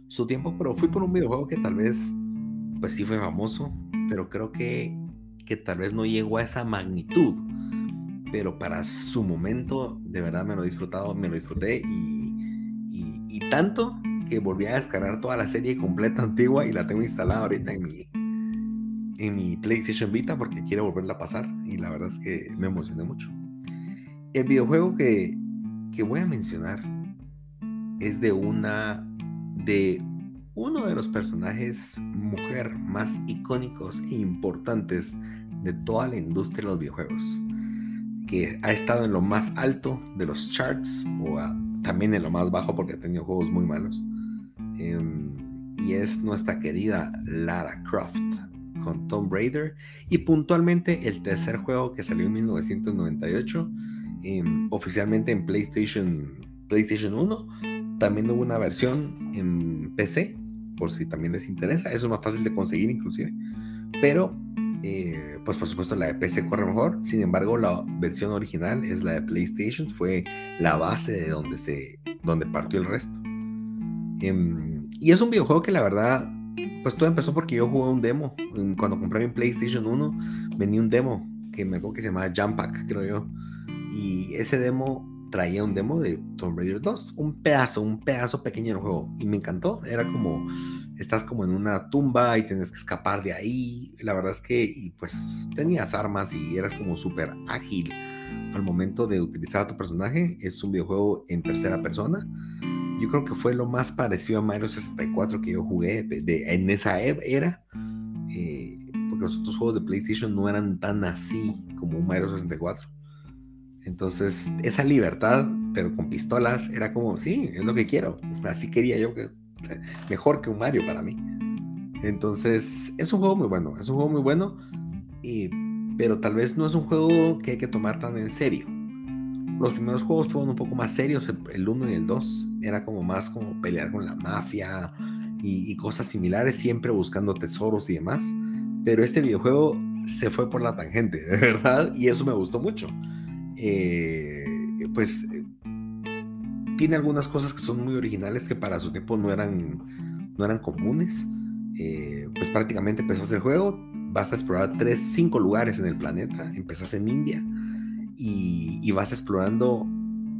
su tiempo, pero fui por un videojuego que tal vez, pues sí fue famoso, pero creo que, que tal vez no llegó a esa magnitud. Pero para su momento, de verdad me lo he disfrutado, me lo disfruté y, y, tanto que volví a descargar toda la serie completa antigua y la tengo instalada ahorita en mi, en mi PlayStation Vita porque quiero volverla a pasar y la verdad es que me emocioné mucho. El videojuego que, que voy a mencionar es de una de uno de los personajes mujer más icónicos e importantes de toda la industria de los videojuegos, que ha estado en lo más alto de los charts o también en lo más bajo porque ha tenido juegos muy malos. Em, y es nuestra querida Lara Croft con Tomb Raider y puntualmente el tercer juego que salió en 1998 em, oficialmente en PlayStation PlayStation 1 también hubo una versión en PC, por si también les interesa. Eso es más fácil de conseguir inclusive. Pero, eh, pues por supuesto la de PC corre mejor. Sin embargo, la versión original es la de PlayStation. Fue la base de donde, se, donde partió el resto. Em, y es un videojuego que la verdad, pues todo empezó porque yo jugué un demo. Cuando compré mi PlayStation 1, venía un demo que me acuerdo que se llamaba Jump Pack, creo yo. Y ese demo traía un demo de Tomb Raider 2, un pedazo, un pedazo pequeño del juego, y me encantó. Era como, estás como en una tumba y tienes que escapar de ahí. La verdad es que, y pues tenías armas y eras como súper ágil al momento de utilizar a tu personaje. Es un videojuego en tercera persona. Yo creo que fue lo más parecido a Mario 64 que yo jugué de, en esa e, era. Eh, porque los otros juegos de PlayStation no eran tan así como Mario 64. Entonces, esa libertad, pero con pistolas, era como, sí, es lo que quiero. Así quería yo que mejor que un Mario para mí. Entonces, es un juego muy bueno, es un juego muy bueno, y, pero tal vez no es un juego que hay que tomar tan en serio. Los primeros juegos fueron un poco más serios, el 1 y el 2. Era como más como pelear con la mafia y, cosas similares, siempre buscando tesoros y demás. Pero este videojuego se fue por la tangente, de verdad, y eso me gustó mucho. Eh, pues tiene algunas cosas que son muy originales que para su tiempo no eran, no eran comunes. Eh, pues prácticamente empezás el juego, vas a explorar tres, cinco lugares en el planeta, empezás en India y, y vas explorando.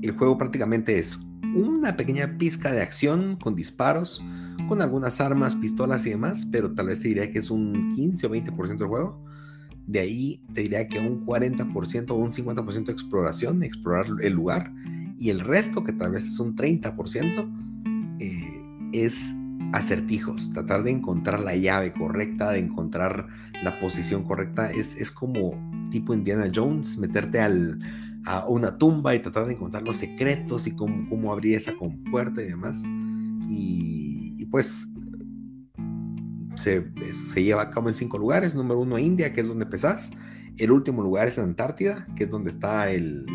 El juego prácticamente es una pequeña pizca de acción con disparos, con algunas armas, pistolas y demás, pero tal vez te diría que es un 15 o 20% del juego. De ahí te diría que un 40% o un 50% de exploración, explorar el lugar y el resto, que tal vez es un 30%, eh, es acertijos, tratar de encontrar la llave correcta, de encontrar la posición correcta. Es, es como tipo Indiana Jones, meterte al, a una tumba y tratar de encontrar los secretos y cómo, cómo abrir esa compuerta y demás. Y, pues se, se, lleva a cabo en cinco lugares. Número uno, India, que es donde empezás. El último lugar es Antártida, que es donde está el,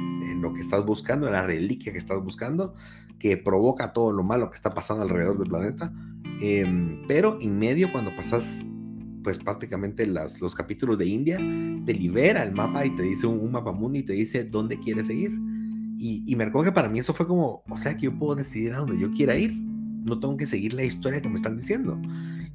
lo que estás buscando, la reliquia que estás buscando, que provoca todo lo malo que está pasando alrededor del planeta. Em, pero en medio, cuando pasas, pues prácticamente las, los capítulos de India, te libera el mapa y te dice un, mapa mundo y te dice dónde quieres seguir. Y, y me recuerdo que para mí eso fue como, o sea, que yo puedo decidir a dónde yo quiera ir. No tengo que seguir la historia que me están diciendo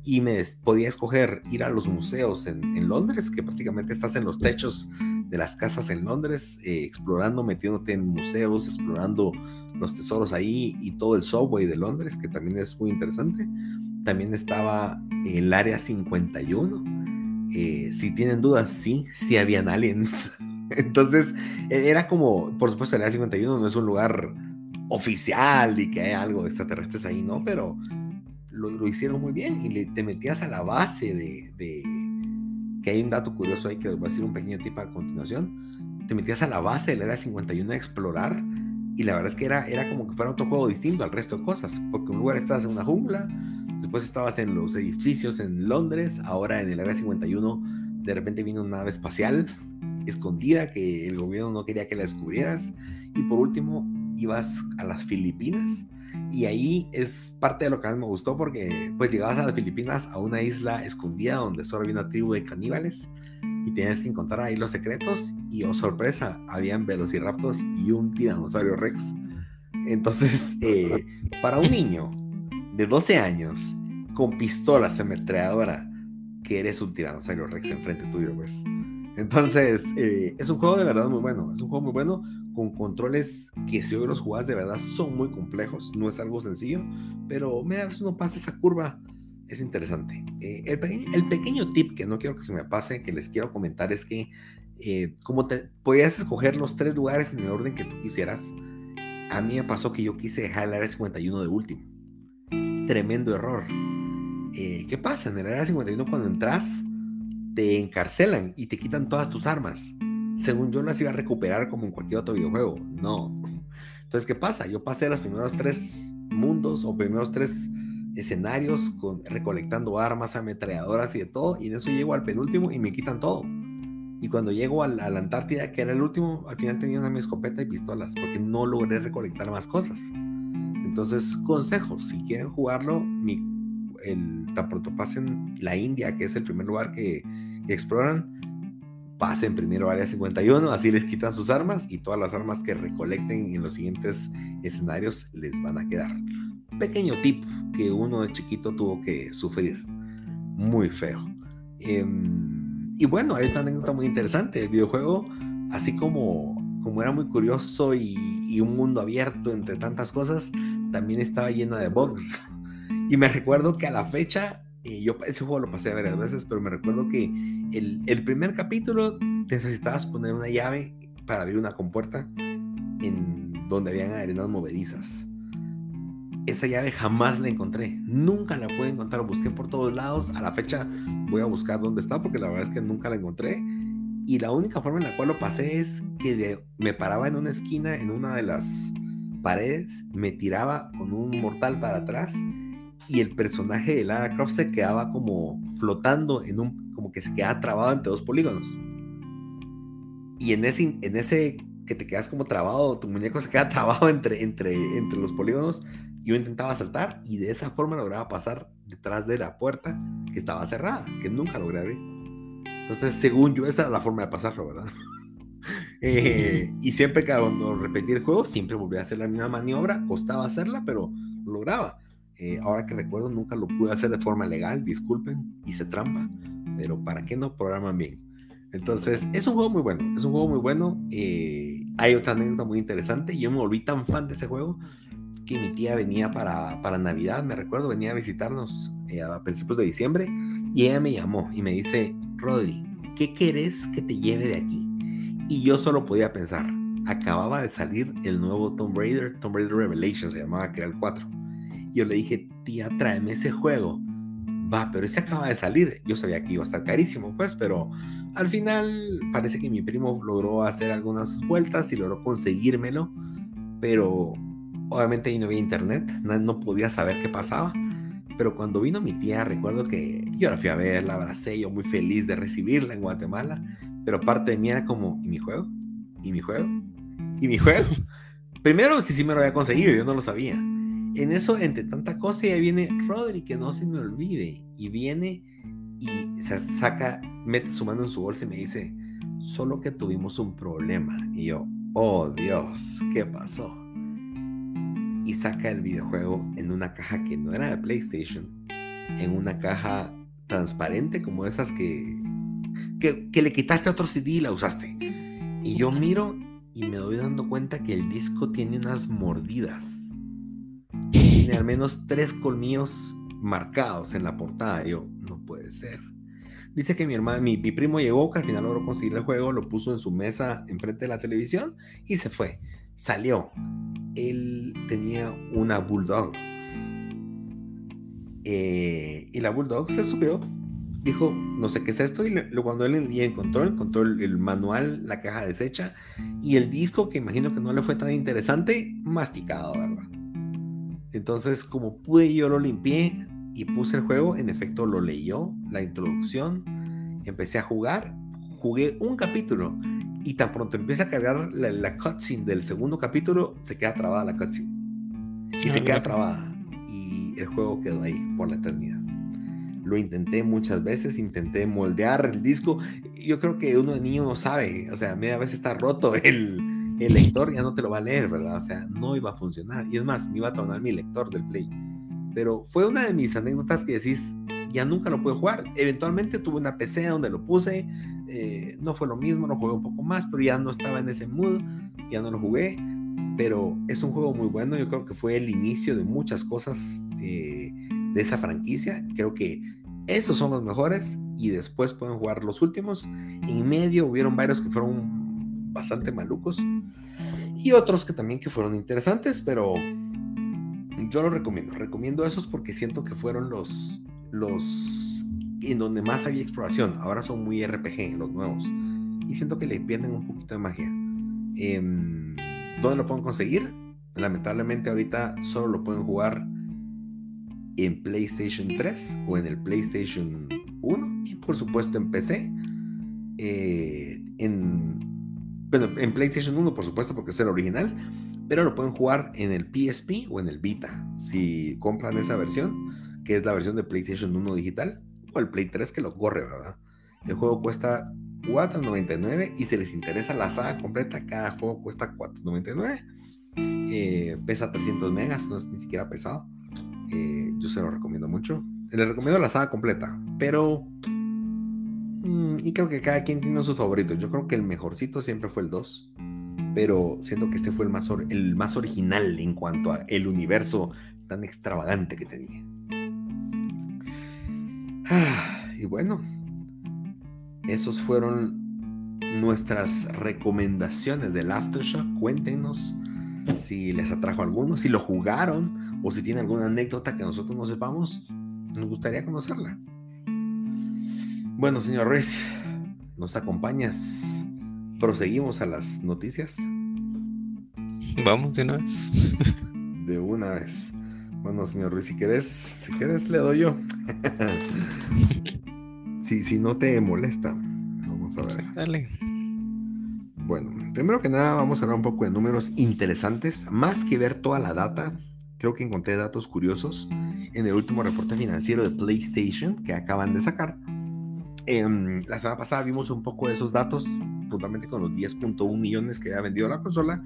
y me podía escoger ir a los museos en, en, Londres, que prácticamente estás en los techos de las casas en Londres, eh, explorando, metiéndote en museos, explorando los tesoros ahí y todo el subway de Londres, que también es muy interesante. También estaba el Área 51. Eh, si tienen dudas, sí, sí habían aliens. Entonces, e, era como, por supuesto, el Área 51 no es un lugar oficial y que hay algo de extraterrestres ahí, ¿no? Pero lo, hicieron muy bien y le, te metías a la base de que hay un dato curioso ahí que voy a decir un pequeño tip a continuación. Te metías a la base del Era 51 a explorar y la verdad es que era, era como que fuera otro juego distinto al resto de cosas, porque un lugar estabas en una jungla, después estabas en los edificios en Londres, ahora en el Área 51 de repente vino una nave espacial escondida que el gobierno no quería que la descubrieras y por último ibas a las Filipinas y ahí es parte de lo que más me gustó porque pues llegabas a las Filipinas a una isla escondida donde solo había una tribu de caníbales y tenías que encontrar ahí los secretos y oh sorpresa, habían velociraptors y un tiranosaurio rex. Entonces, eh, para un niño de 12 años con pistola ametralladora que eres un tiranosaurio rex enfrente tuyo, pues. Entonces, eh, es un juego de verdad muy bueno. Es un juego muy bueno con controles que si hoy los jugás de verdad son muy complejos, no es algo sencillo, pero me da si uno pasa esa curva, es interesante. Eh, el, pequeño tip que no quiero que se me pase, que les quiero comentar, es que eh, como te podías escoger los tres lugares en el orden que tú quisieras, a mí me pasó que yo quise dejar el área 51 de último. Tremendo error. Eh, ¿Qué pasa? En el área 51 cuando entras, te encarcelan y te quitan todas tus armas según yo las iba a recuperar como en cualquier otro videojuego. No. Entonces, ¿qué pasa? Yo pasé los primeros tres mundos o primeros tres escenarios con, recolectando armas, ametralladoras y de todo, y en eso llego al penúltimo y me quitan todo. Y cuando llego a la, Antártida, que era el último, al final tenía una mi escopeta y pistolas, porque no logré recolectar más cosas. Entonces, consejos, si quieren jugarlo, mi, el, tan pronto pasen la India, que es el primer lugar que, que exploran, pasen primero a área 51, así les quitan sus armas y todas las armas que recolecten en los siguientes escenarios les van a quedar. Pequeño tip que uno de chiquito tuvo que sufrir. Muy feo. Em, y bueno, hay otra anécdota muy interesante. El videojuego, así como, como era muy curioso y, y un mundo abierto entre tantas cosas, también estaba llena de bugs. Y me recuerdo que a la fecha, eh, yo ese juego lo pasé varias veces, pero me recuerdo que el, el primer capítulo necesitabas poner una llave para abrir una compuerta en donde habían arenas movedizas. Esa llave jamás la encontré, nunca la pude encontrar, busqué por todos lados, a la fecha voy a buscar dónde está porque la verdad es que nunca la encontré. Y la única forma en la cual lo pasé es que me paraba en una esquina, en una de las paredes, me tiraba con un mortal para atrás y el personaje de Lara Croft se quedaba como flotando en un, como que se quedaba trabado entre dos polígonos. Y en ese, en ese que te quedas como trabado, tu muñeco se queda trabado entre, entre, entre los polígonos, yo intentaba saltar y de esa forma lograba pasar detrás de la puerta que estaba cerrada, que nunca logré abrir. Entonces, según yo, esa era la forma de pasarlo, ¿verdad? Eh, y siempre que cuando repetí el juego, siempre volvía a hacer la misma maniobra, costaba hacerla, pero lograba. Eh, ahora que recuerdo, nunca lo pude hacer de forma legal, disculpen, hice trampa, pero ¿para qué no programan bien? Entonces, es un juego muy bueno, es un juego muy bueno. Eh, hay otra anécdota muy interesante, yo me volví tan fan de ese juego que mi tía venía para, para Navidad, me recuerdo, venía a visitarnos a principios de diciembre y ella me llamó y me dice, Rodri, ¿qué querés que te lleve de aquí? Y yo solo podía pensar, acababa de salir el nuevo Tomb Raider, Tomb Raider Revelation se llamaba, que era el 4. Yo le dije, tía, tráeme ese juego. Va, pero ese acaba de salir. Yo sabía que iba a estar carísimo, pues, pero al final parece que mi primo logró hacer algunas vueltas y logró conseguírmelo, pero obviamente ahí no había internet, no podía saber qué pasaba. Pero cuando vino mi tía, recuerdo que yo la fui a ver, la abracé, yo muy feliz de recibirla en Guatemala. Pero parte de mí era como, ¿y mi juego? ¿Y mi juego? ¿Y mi juego? Primero, si sí me lo había conseguido, yo no lo sabía. En eso, entre tanta cosa, ya viene Rodri, que no se me olvide. Y viene y saca, mete su mano en su bolsa y me dice, solo que tuvimos un problema. Y yo, oh Dios, ¿qué pasó? y saca el videojuego en una caja que no era de PlayStation, en una caja transparente como esas que, que, le quitaste a otro CD y la usaste. Y yo miro y me doy dando cuenta que el disco tiene unas mordidas. Tiene al menos tres colmillos marcados en la portada. Yo, no puede ser. Dice que mi hermano, mi, mi, primo llegó, que al final logró conseguir el juego, lo puso en su mesa enfrente de la televisión y se fue. Salió él tenía una bulldog. Eh, y la bulldog se subió, dijo, no sé qué es esto, y cuando él encontró, encontró el, manual, la caja deshecha y el disco, que imagino que no le fue tan interesante, masticado, ¿verdad? Entonces, como pude, yo lo limpié y puse el juego, en efecto lo leyó, la introducción, empecé a jugar, jugué un capítulo y tan pronto empieza a cargar la, cutscene del segundo capítulo, se queda trabada la cutscene. Y se queda trabada. Y el juego quedó ahí por la eternidad. Lo intenté muchas veces, intenté moldear el disco. Yo creo que uno de niño no sabe, o sea, media vez está roto el, el lector, ya no te lo va a leer, ¿verdad? O sea, no iba a funcionar. Y es más, me iba a tornar mi lector del Play. Pero fue una de mis anécdotas que decís, ya nunca lo pude jugar. Eventualmente tuve una PC donde lo puse, eh, no fue lo mismo, lo jugué un poco más, pero ya no estaba en ese mood, ya no lo jugué, pero es un juego muy bueno, yo creo que fue el inicio de muchas cosas eh, de esa franquicia, creo que esos son los mejores y después pueden jugar los últimos, en medio hubieron varios que fueron bastante malucos y otros que también que fueron interesantes, pero yo los recomiendo, recomiendo esos porque siento que fueron los, los en donde más había exploración. Ahora son muy RPG los nuevos. Y siento que le pierden un poquito de magia. Em, ¿Dónde lo pueden conseguir? Lamentablemente ahorita solo lo pueden jugar en PlayStation 3 o en el PlayStation 1 y por supuesto en PC. Eh, en, bueno, en PlayStation 1 por supuesto porque es el original, pero lo pueden jugar en el PSP o en el Vita. Si compran esa versión, que es la versión de PlayStation 1 digital, o el Play 3 que lo corre, ¿verdad? El juego cuesta 4.99 y si les interesa la saga completa, cada juego cuesta 4.99. Eh, pesa 300 megas, no es ni siquiera pesado. Eh, yo se lo recomiendo mucho. Les recomiendo la saga completa, pero... Mm, y creo que cada quien tiene sus favoritos. Yo creo que el mejorcito siempre fue el 2. Pero siento que este fue el más, el más original en cuanto a el universo tan extravagante que tenía. y bueno, esos fueron nuestras recomendaciones del Aftershock. Cuéntenos si les atrajo alguno, si lo jugaron o si tienen alguna anécdota que nosotros no sepamos. Nos gustaría conocerla. Bueno, señor Ruiz, ¿nos acompañas? ¿Proseguimos a las noticias? Vamos de una vez. De una vez. Bueno, señor Ruiz, si quieres, si quieres le doy yo. si, si no te molesta. Vamos a ver. dale. Bueno, primero que nada vamos a hablar un poco de números interesantes. Más que ver toda la data, creo que encontré datos curiosos en el último reporte financiero de PlayStation que acaban de sacar. Em, la semana pasada vimos un poco de esos datos, puntualmente con los 10.1 millones que había vendido la consola,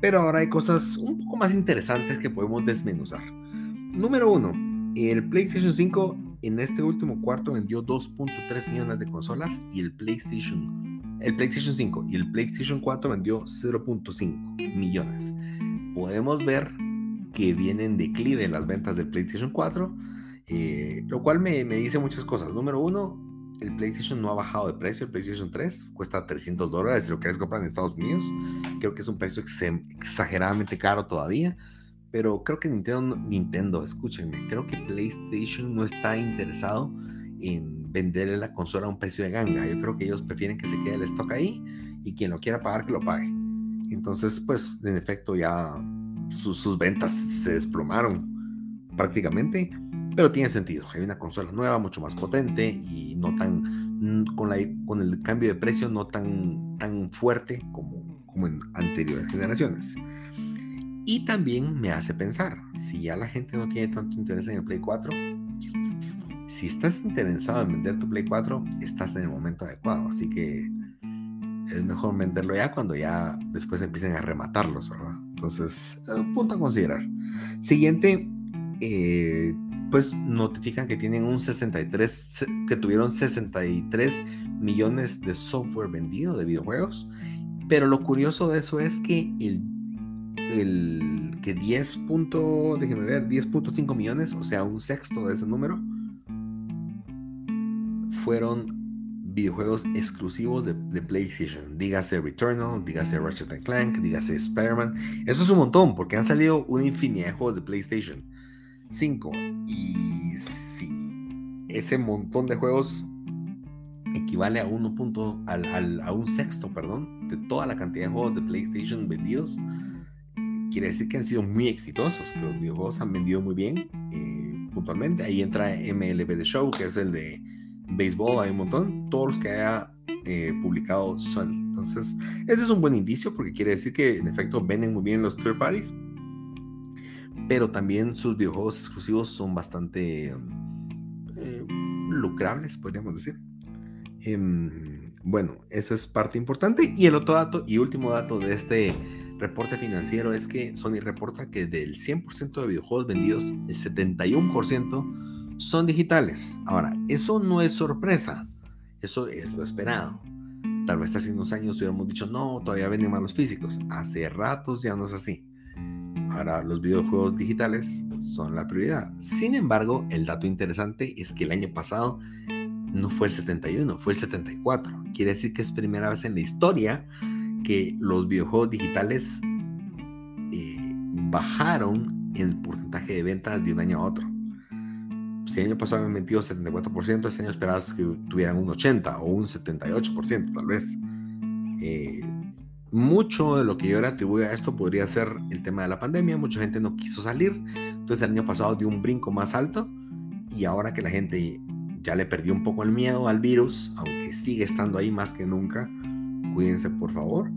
pero ahora hay cosas un poco más interesantes que podemos desmenuzar. Número uno, el PlayStation 5 en este último cuarto vendió 2.3 millones de consolas y el PlayStation, el PlayStation 5 y el PlayStation 4 vendió 0.5 millones. Podemos ver que vienen declive las ventas del PlayStation 4, eh, lo cual me, me dice muchas cosas. Número uno, el PlayStation no ha bajado de precio. El PlayStation 3 cuesta 300 dólares si lo quieres comprar en Estados Unidos. Creo que es un precio exageradamente caro todavía. Pero creo que Nintendo, Nintendo, escúchenme, creo que PlayStation no está interesado en venderle la consola a un precio de ganga. Yo creo que ellos prefieren que se quede el stock ahí y quien lo quiera pagar que lo pague. Entonces, pues, en efecto, ya sus ventas se desplomaron prácticamente pero tiene sentido. Hay una consola nueva, mucho más potente y no tan con, la, con el cambio de precio no tan, tan fuerte como, como en anteriores generaciones. Y también me hace pensar, si ya la gente no tiene tanto interés en el Play 4, si estás interesado en vender tu Play 4, estás en el momento adecuado. Así que es mejor venderlo ya cuando ya después empiecen a rematarlos, ¿verdad? Entonces, punto a considerar. Siguiente, eh, pues notifican que tienen un 63, que tuvieron 63 millones de software vendido de videojuegos. Pero lo curioso de eso es que el, el que 10. déjenme ver, 10.5 millones, o sea, un sexto de ese número, fueron videojuegos exclusivos de, de, PlayStation. Dígase Returnal, dígase Ratchet Clank, dígase Spider-Man. Eso es un montón, porque han salido una infinidad de juegos de PlayStation. 5. Y sí, ese montón de juegos equivale a, uno punto, al, a un sexto perdón, de toda la cantidad de juegos de PlayStation vendidos. Quiere decir que han sido muy exitosos, que los videojuegos han vendido muy bien eh, puntualmente. Ahí entra MLB The Show, que es el de béisbol, hay un montón, todos los que haya eh, publicado Sony. Entonces, ese es un buen indicio porque quiere decir que en efecto venden muy bien los third parties pero también sus videojuegos exclusivos son bastante eh, lucrables, podríamos decir. Em, bueno, esa es parte importante. Y el otro dato y último dato de este reporte financiero es que Sony reporta que del 100% de videojuegos vendidos, el 71% son digitales. Ahora, eso no es sorpresa, eso es lo esperado. Tal vez hace unos años hubiéramos dicho, no, todavía venden más los físicos. Hace ratos ya no es así. Ahora, los videojuegos digitales son la prioridad. Sin embargo, el dato interesante es que el año pasado no fue el 71, fue el 74. Quiere decir que es primera vez en la historia que los videojuegos digitales eh, bajaron el porcentaje de ventas de un año a otro. Si el año pasado habían vendido 74%, este año esperabas que tuvieran un 80 o un 78% tal vez. Eh, mucho de lo que yo le atribuyo a esto podría ser el tema de la pandemia. Mucha gente no quiso salir. Entonces el año pasado dio un brinco más alto. Y ahora que la gente ya le perdió un poco el miedo al virus, aunque sigue estando ahí más que nunca, cuídense por favor.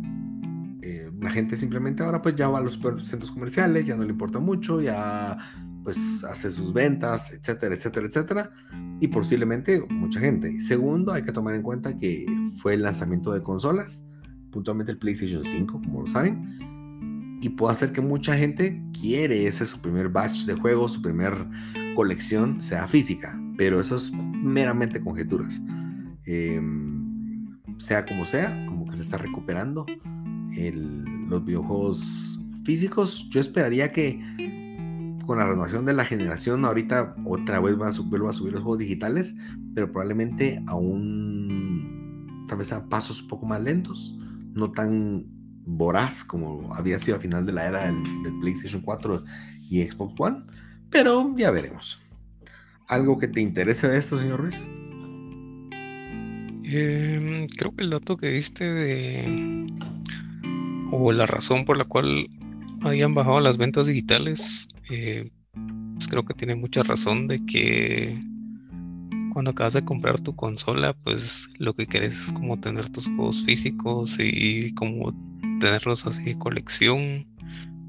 Eh, la gente simplemente ahora pues ya va a los centros comerciales, ya no le importa mucho, ya pues hace sus ventas, etcétera, etcétera, etcétera. Y posiblemente mucha gente. Segundo, hay que tomar en cuenta que fue el lanzamiento de consolas puntualmente el PlayStation 5, como lo saben, y puede hacer que mucha gente quiere ese su primer batch de juegos, su primer colección sea física, pero eso es meramente conjeturas. Em, sea como sea, como que se está recuperando los videojuegos físicos, yo esperaría que con la renovación de la generación, ahorita otra vez va a, vuelvo a subir los juegos digitales, pero probablemente aún, tal vez a pasos un poco más lentos, no tan voraz como había sido a final de la era del, PlayStation 4 y Xbox One, pero ya veremos. ¿Algo que te interese de esto, señor Ruiz? Em, creo que el dato que diste de o la razón por la cual habían bajado las ventas digitales, eh, pues creo que tiene mucha razón de que cuando acabas de comprar tu consola, pues lo que quieres es como tener tus juegos físicos y como tenerlos así de colección,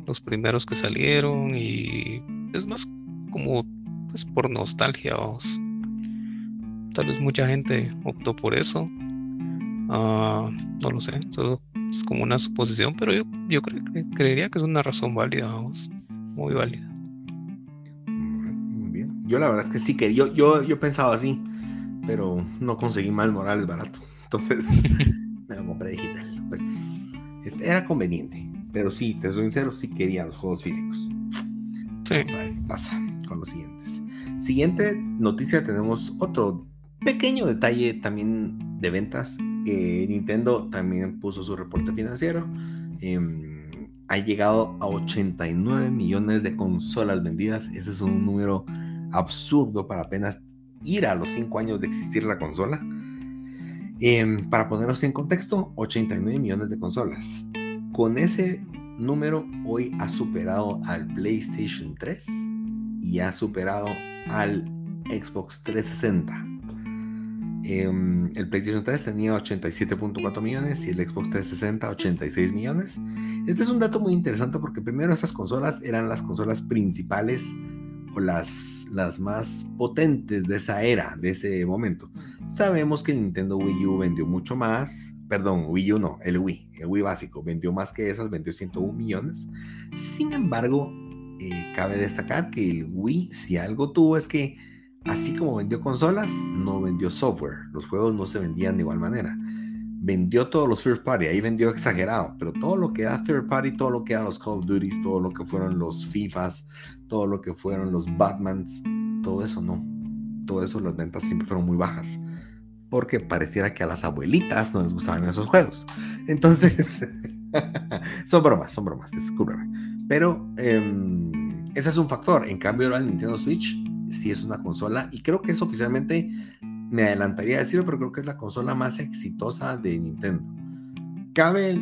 los primeros que salieron y es más como pues por nostalgia. Tal vez mucha gente optó por eso. Ah, no lo sé, solo es como una suposición, pero yo, yo creería que es una razón válida, muy válida. Yo la verdad es que sí que yo, yo, yo pensaba así, pero no conseguí más Morales barato. Entonces me lo compré digital. Pues este, era conveniente. Pero sí, te soy sincero, sí quería los juegos físicos. Sí. pasa con los siguientes. Siguiente noticia, tenemos otro pequeño detalle también de ventas Nintendo también puso su reporte financiero. Em, ha llegado a 89 millones de consolas vendidas. Ese es un número absurdo para apenas ir a los 5 años de existir la consola. Em, para ponernos en contexto, 89 millones de consolas. Con ese número, hoy ha superado al PlayStation 3 y ha superado al Xbox 360. Em, el PlayStation 3 tenía 87.4 millones y el Xbox 360 86 millones. Este es un dato muy interesante porque primero esas consolas eran las consolas principales o las, las más potentes de esa era, de ese momento. Sabemos que Nintendo Wii U vendió mucho más, perdón, Wii U no, el Wii, el Wii básico, vendió más que esas, vendió 101 millones. Sin embargo, eh, cabe destacar que el Wii, si algo tuvo es que Así como vendió consolas, no vendió software. Los juegos no se vendían de igual manera. Vendió todos los first party, ahí vendió exagerado, pero todo lo que da third party, todo lo que da los Call of Duty, todo lo que fueron los FIFAs, todo lo que fueron los Batmans, todo eso no. Todo eso las ventas siempre fueron muy bajas. Porque pareciera que a las abuelitas no les gustaban esos juegos. Entonces, son bromas, son bromas, descúbreme. Pero em, ese es un factor. En cambio, ahora el Nintendo Switch si es una consola, y creo que es oficialmente, me adelantaría a decirlo, pero creo que es la consola más exitosa de Nintendo. Cabe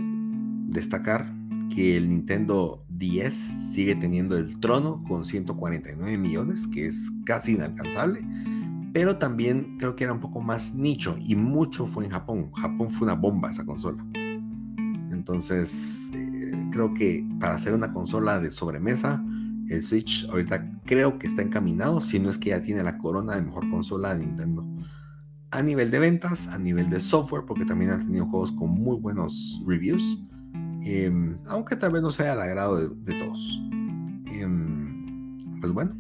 destacar que el Nintendo 10 sigue teniendo el trono con 149 millones, que es casi inalcanzable, pero también creo que era un poco más nicho y mucho fue en Japón. Japón fue una bomba esa consola. Entonces, eh, creo que para hacer una consola de sobremesa, el Switch ahorita creo que está encaminado, si no es que ya tiene la corona de mejor consola de Nintendo. A nivel de ventas, a nivel de software, porque también han tenido juegos con muy buenos reviews, em, aunque tal vez no sea al agrado de, todos. Em, pues bueno,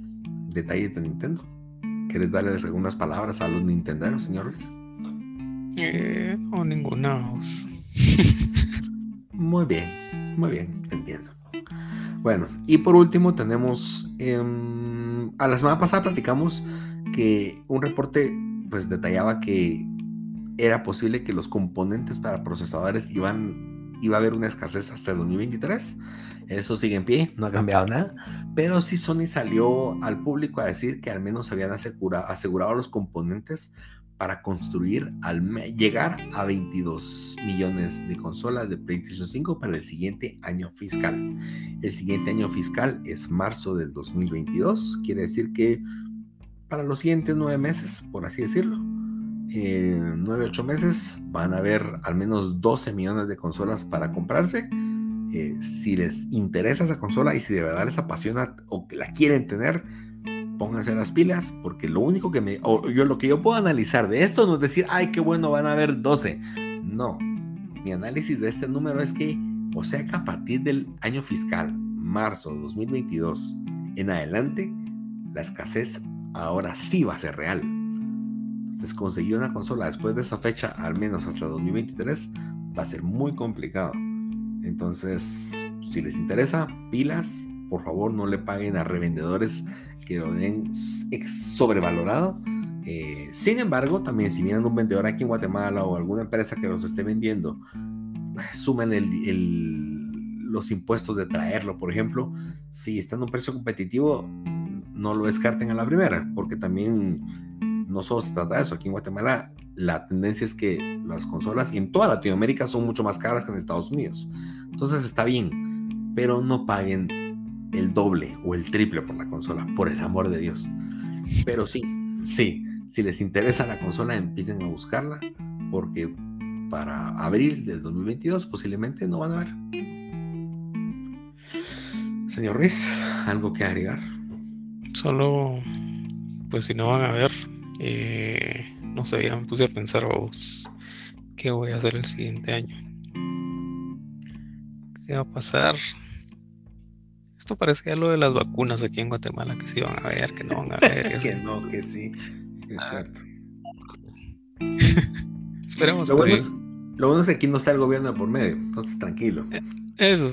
detalles de Nintendo. ¿Quieres darle algunas palabras a los nintenderos, señores? Eh, o ninguna. muy bien, muy bien, entiendo. Bueno, y por último tenemos, em, a la semana pasada platicamos que un reporte pues detallaba que era posible que los componentes para procesadores iban, iba a haber una escasez hasta el 2023. Eso sigue en pie, no ha cambiado nada. Pero sí Sony salió al público a decir que al menos habían asegurado los componentes para construir, al llegar a 22 millones de consolas de PlayStation 5 para el siguiente año fiscal. El siguiente año fiscal es marzo del 2022, quiere decir que para los siguientes nueve meses, por así decirlo, nueve, ocho meses, van a haber al menos 12 millones de consolas para comprarse. Eh, si les interesa esa consola y si de verdad les apasiona o que la quieren tener, pónganse las pilas, porque lo único que me, o yo lo que yo puedo analizar de esto no es decir, ay, qué bueno, van a haber 12. No, mi análisis de este número es que, o sea que a partir del año fiscal, marzo 2022 en adelante, la escasez ahora sí va a ser real. Entonces, conseguir una consola después de esa fecha, al menos hasta 2023, va a ser muy complicado. Entonces, si les interesa, pilas, por favor no le paguen a revendedores que lo den sobrevalorado. Eh, sin embargo, también si vienen un vendedor aquí en Guatemala o alguna empresa que los esté vendiendo, sumen el, los impuestos de traerlo, por ejemplo, si está en un precio competitivo, no lo descarten a la primera, porque también no solo se trata de eso. Aquí en Guatemala la tendencia es que las consolas en toda Latinoamérica son mucho más caras que en Estados Unidos. Entonces está bien, pero no paguen el doble o el triple por la consola, por el amor de Dios. Pero sí, sí, si les interesa la consola, empiecen a buscarla, porque para abril del 2022 posiblemente no van a ver. Señor Ruiz, ¿algo que agregar? Solo, pues si no van a ver, eh, no sé, ya me puse a pensar, vos, ¿qué voy a hacer el siguiente año? ¿Qué va a pasar? Esto parecía lo de las vacunas aquí en Guatemala, que se iban a ver, que no van a ver. que no, que sí. Sí, es ah. cierto. Esperemos lo bueno, es, lo bueno es que aquí no está el gobierno por medio, entonces tranquilo. Eh, eso.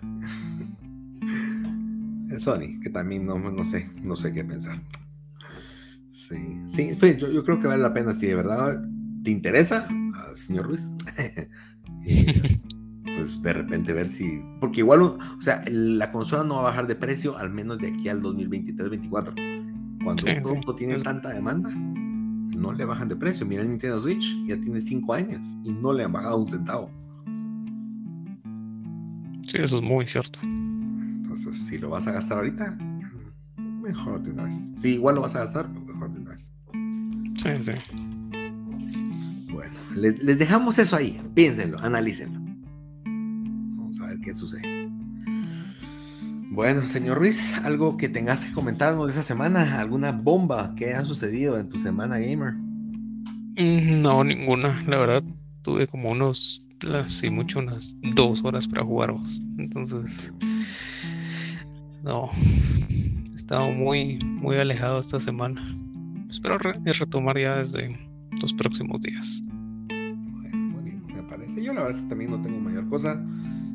El Sony, que también no, no sé, no sé qué pensar. Sí, sí pues yo, yo, creo que vale la pena si de verdad te interesa, ah, señor Ruiz. pues de repente ver si. Porque igual, o sea, la consola no va a bajar de precio al menos de aquí al 2023-2024. Cuando un producto tiene tanta demanda, no le bajan de precio. Mira el Nintendo Switch, ya tiene 5 años y no le han bajado un centavo. Sí, eso es muy cierto. Entonces, si lo vas a gastar ahorita, mejor de una vez. Si igual lo vas a gastar, mejor de una vez. Sí, sí. Bueno, les, les dejamos eso ahí. Piénsenlo, analícenlo. Vamos a ver qué sucede. Bueno, señor Ruiz, algo que tengas que comentarnos de esa semana, alguna bomba que haya sucedido en tu semana gamer. Mm, no, ninguna. La verdad, tuve como unos, sí, mucho, unas dos horas para jugar. Entonces, no, estado muy, muy alejado esta semana. Espero retomar ya desde los próximos días. Bueno, muy bien, me parece. Yo la verdad también no tengo mayor cosa.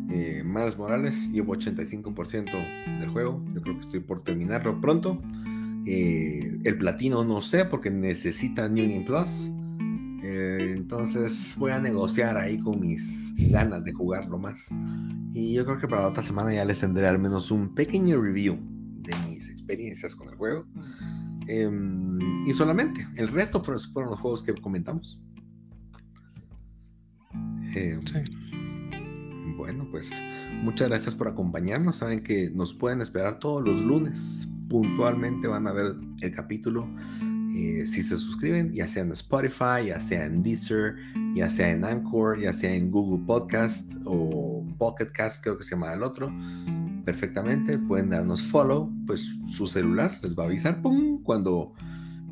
Eh, Morales, llevo 85% del juego. Yo creo que estoy por terminarlo pronto. Eh, el platino no sé porque necesita New Game Plus. Eh, entonces voy a negociar ahí con mis ganas de jugarlo más. Y yo creo que para la otra semana ya les tendré al menos un pequeño review experiencias con el juego. Em, y solamente, el resto fueron, los juegos que comentamos. Em, sí. Bueno, pues muchas gracias por acompañarnos. Saben que nos pueden esperar todos los lunes. Puntualmente van a ver el capítulo. Eh, si se suscriben, ya sea en Spotify, ya sea en Deezer, ya sea en Anchor, ya sea en Google Podcast o Pocket Cast, creo que se llama el otro, perfectamente pueden darnos follow, pues su celular les va a avisar ¡pum! cuando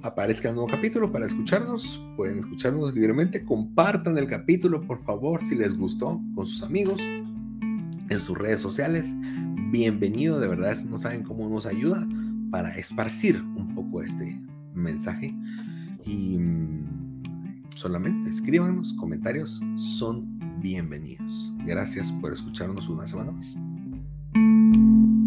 aparezca un nuevo capítulo para escucharnos. Pueden escucharnos libremente. Compartan el capítulo, por favor, si les gustó, con sus amigos, en sus redes sociales. Bienvenido, de verdad, no saben cómo nos ayuda para esparcir un poco este mensaje. Y mm, solamente escríbanos, comentarios son bienvenidos. Gracias por escucharnos una semana más. thank you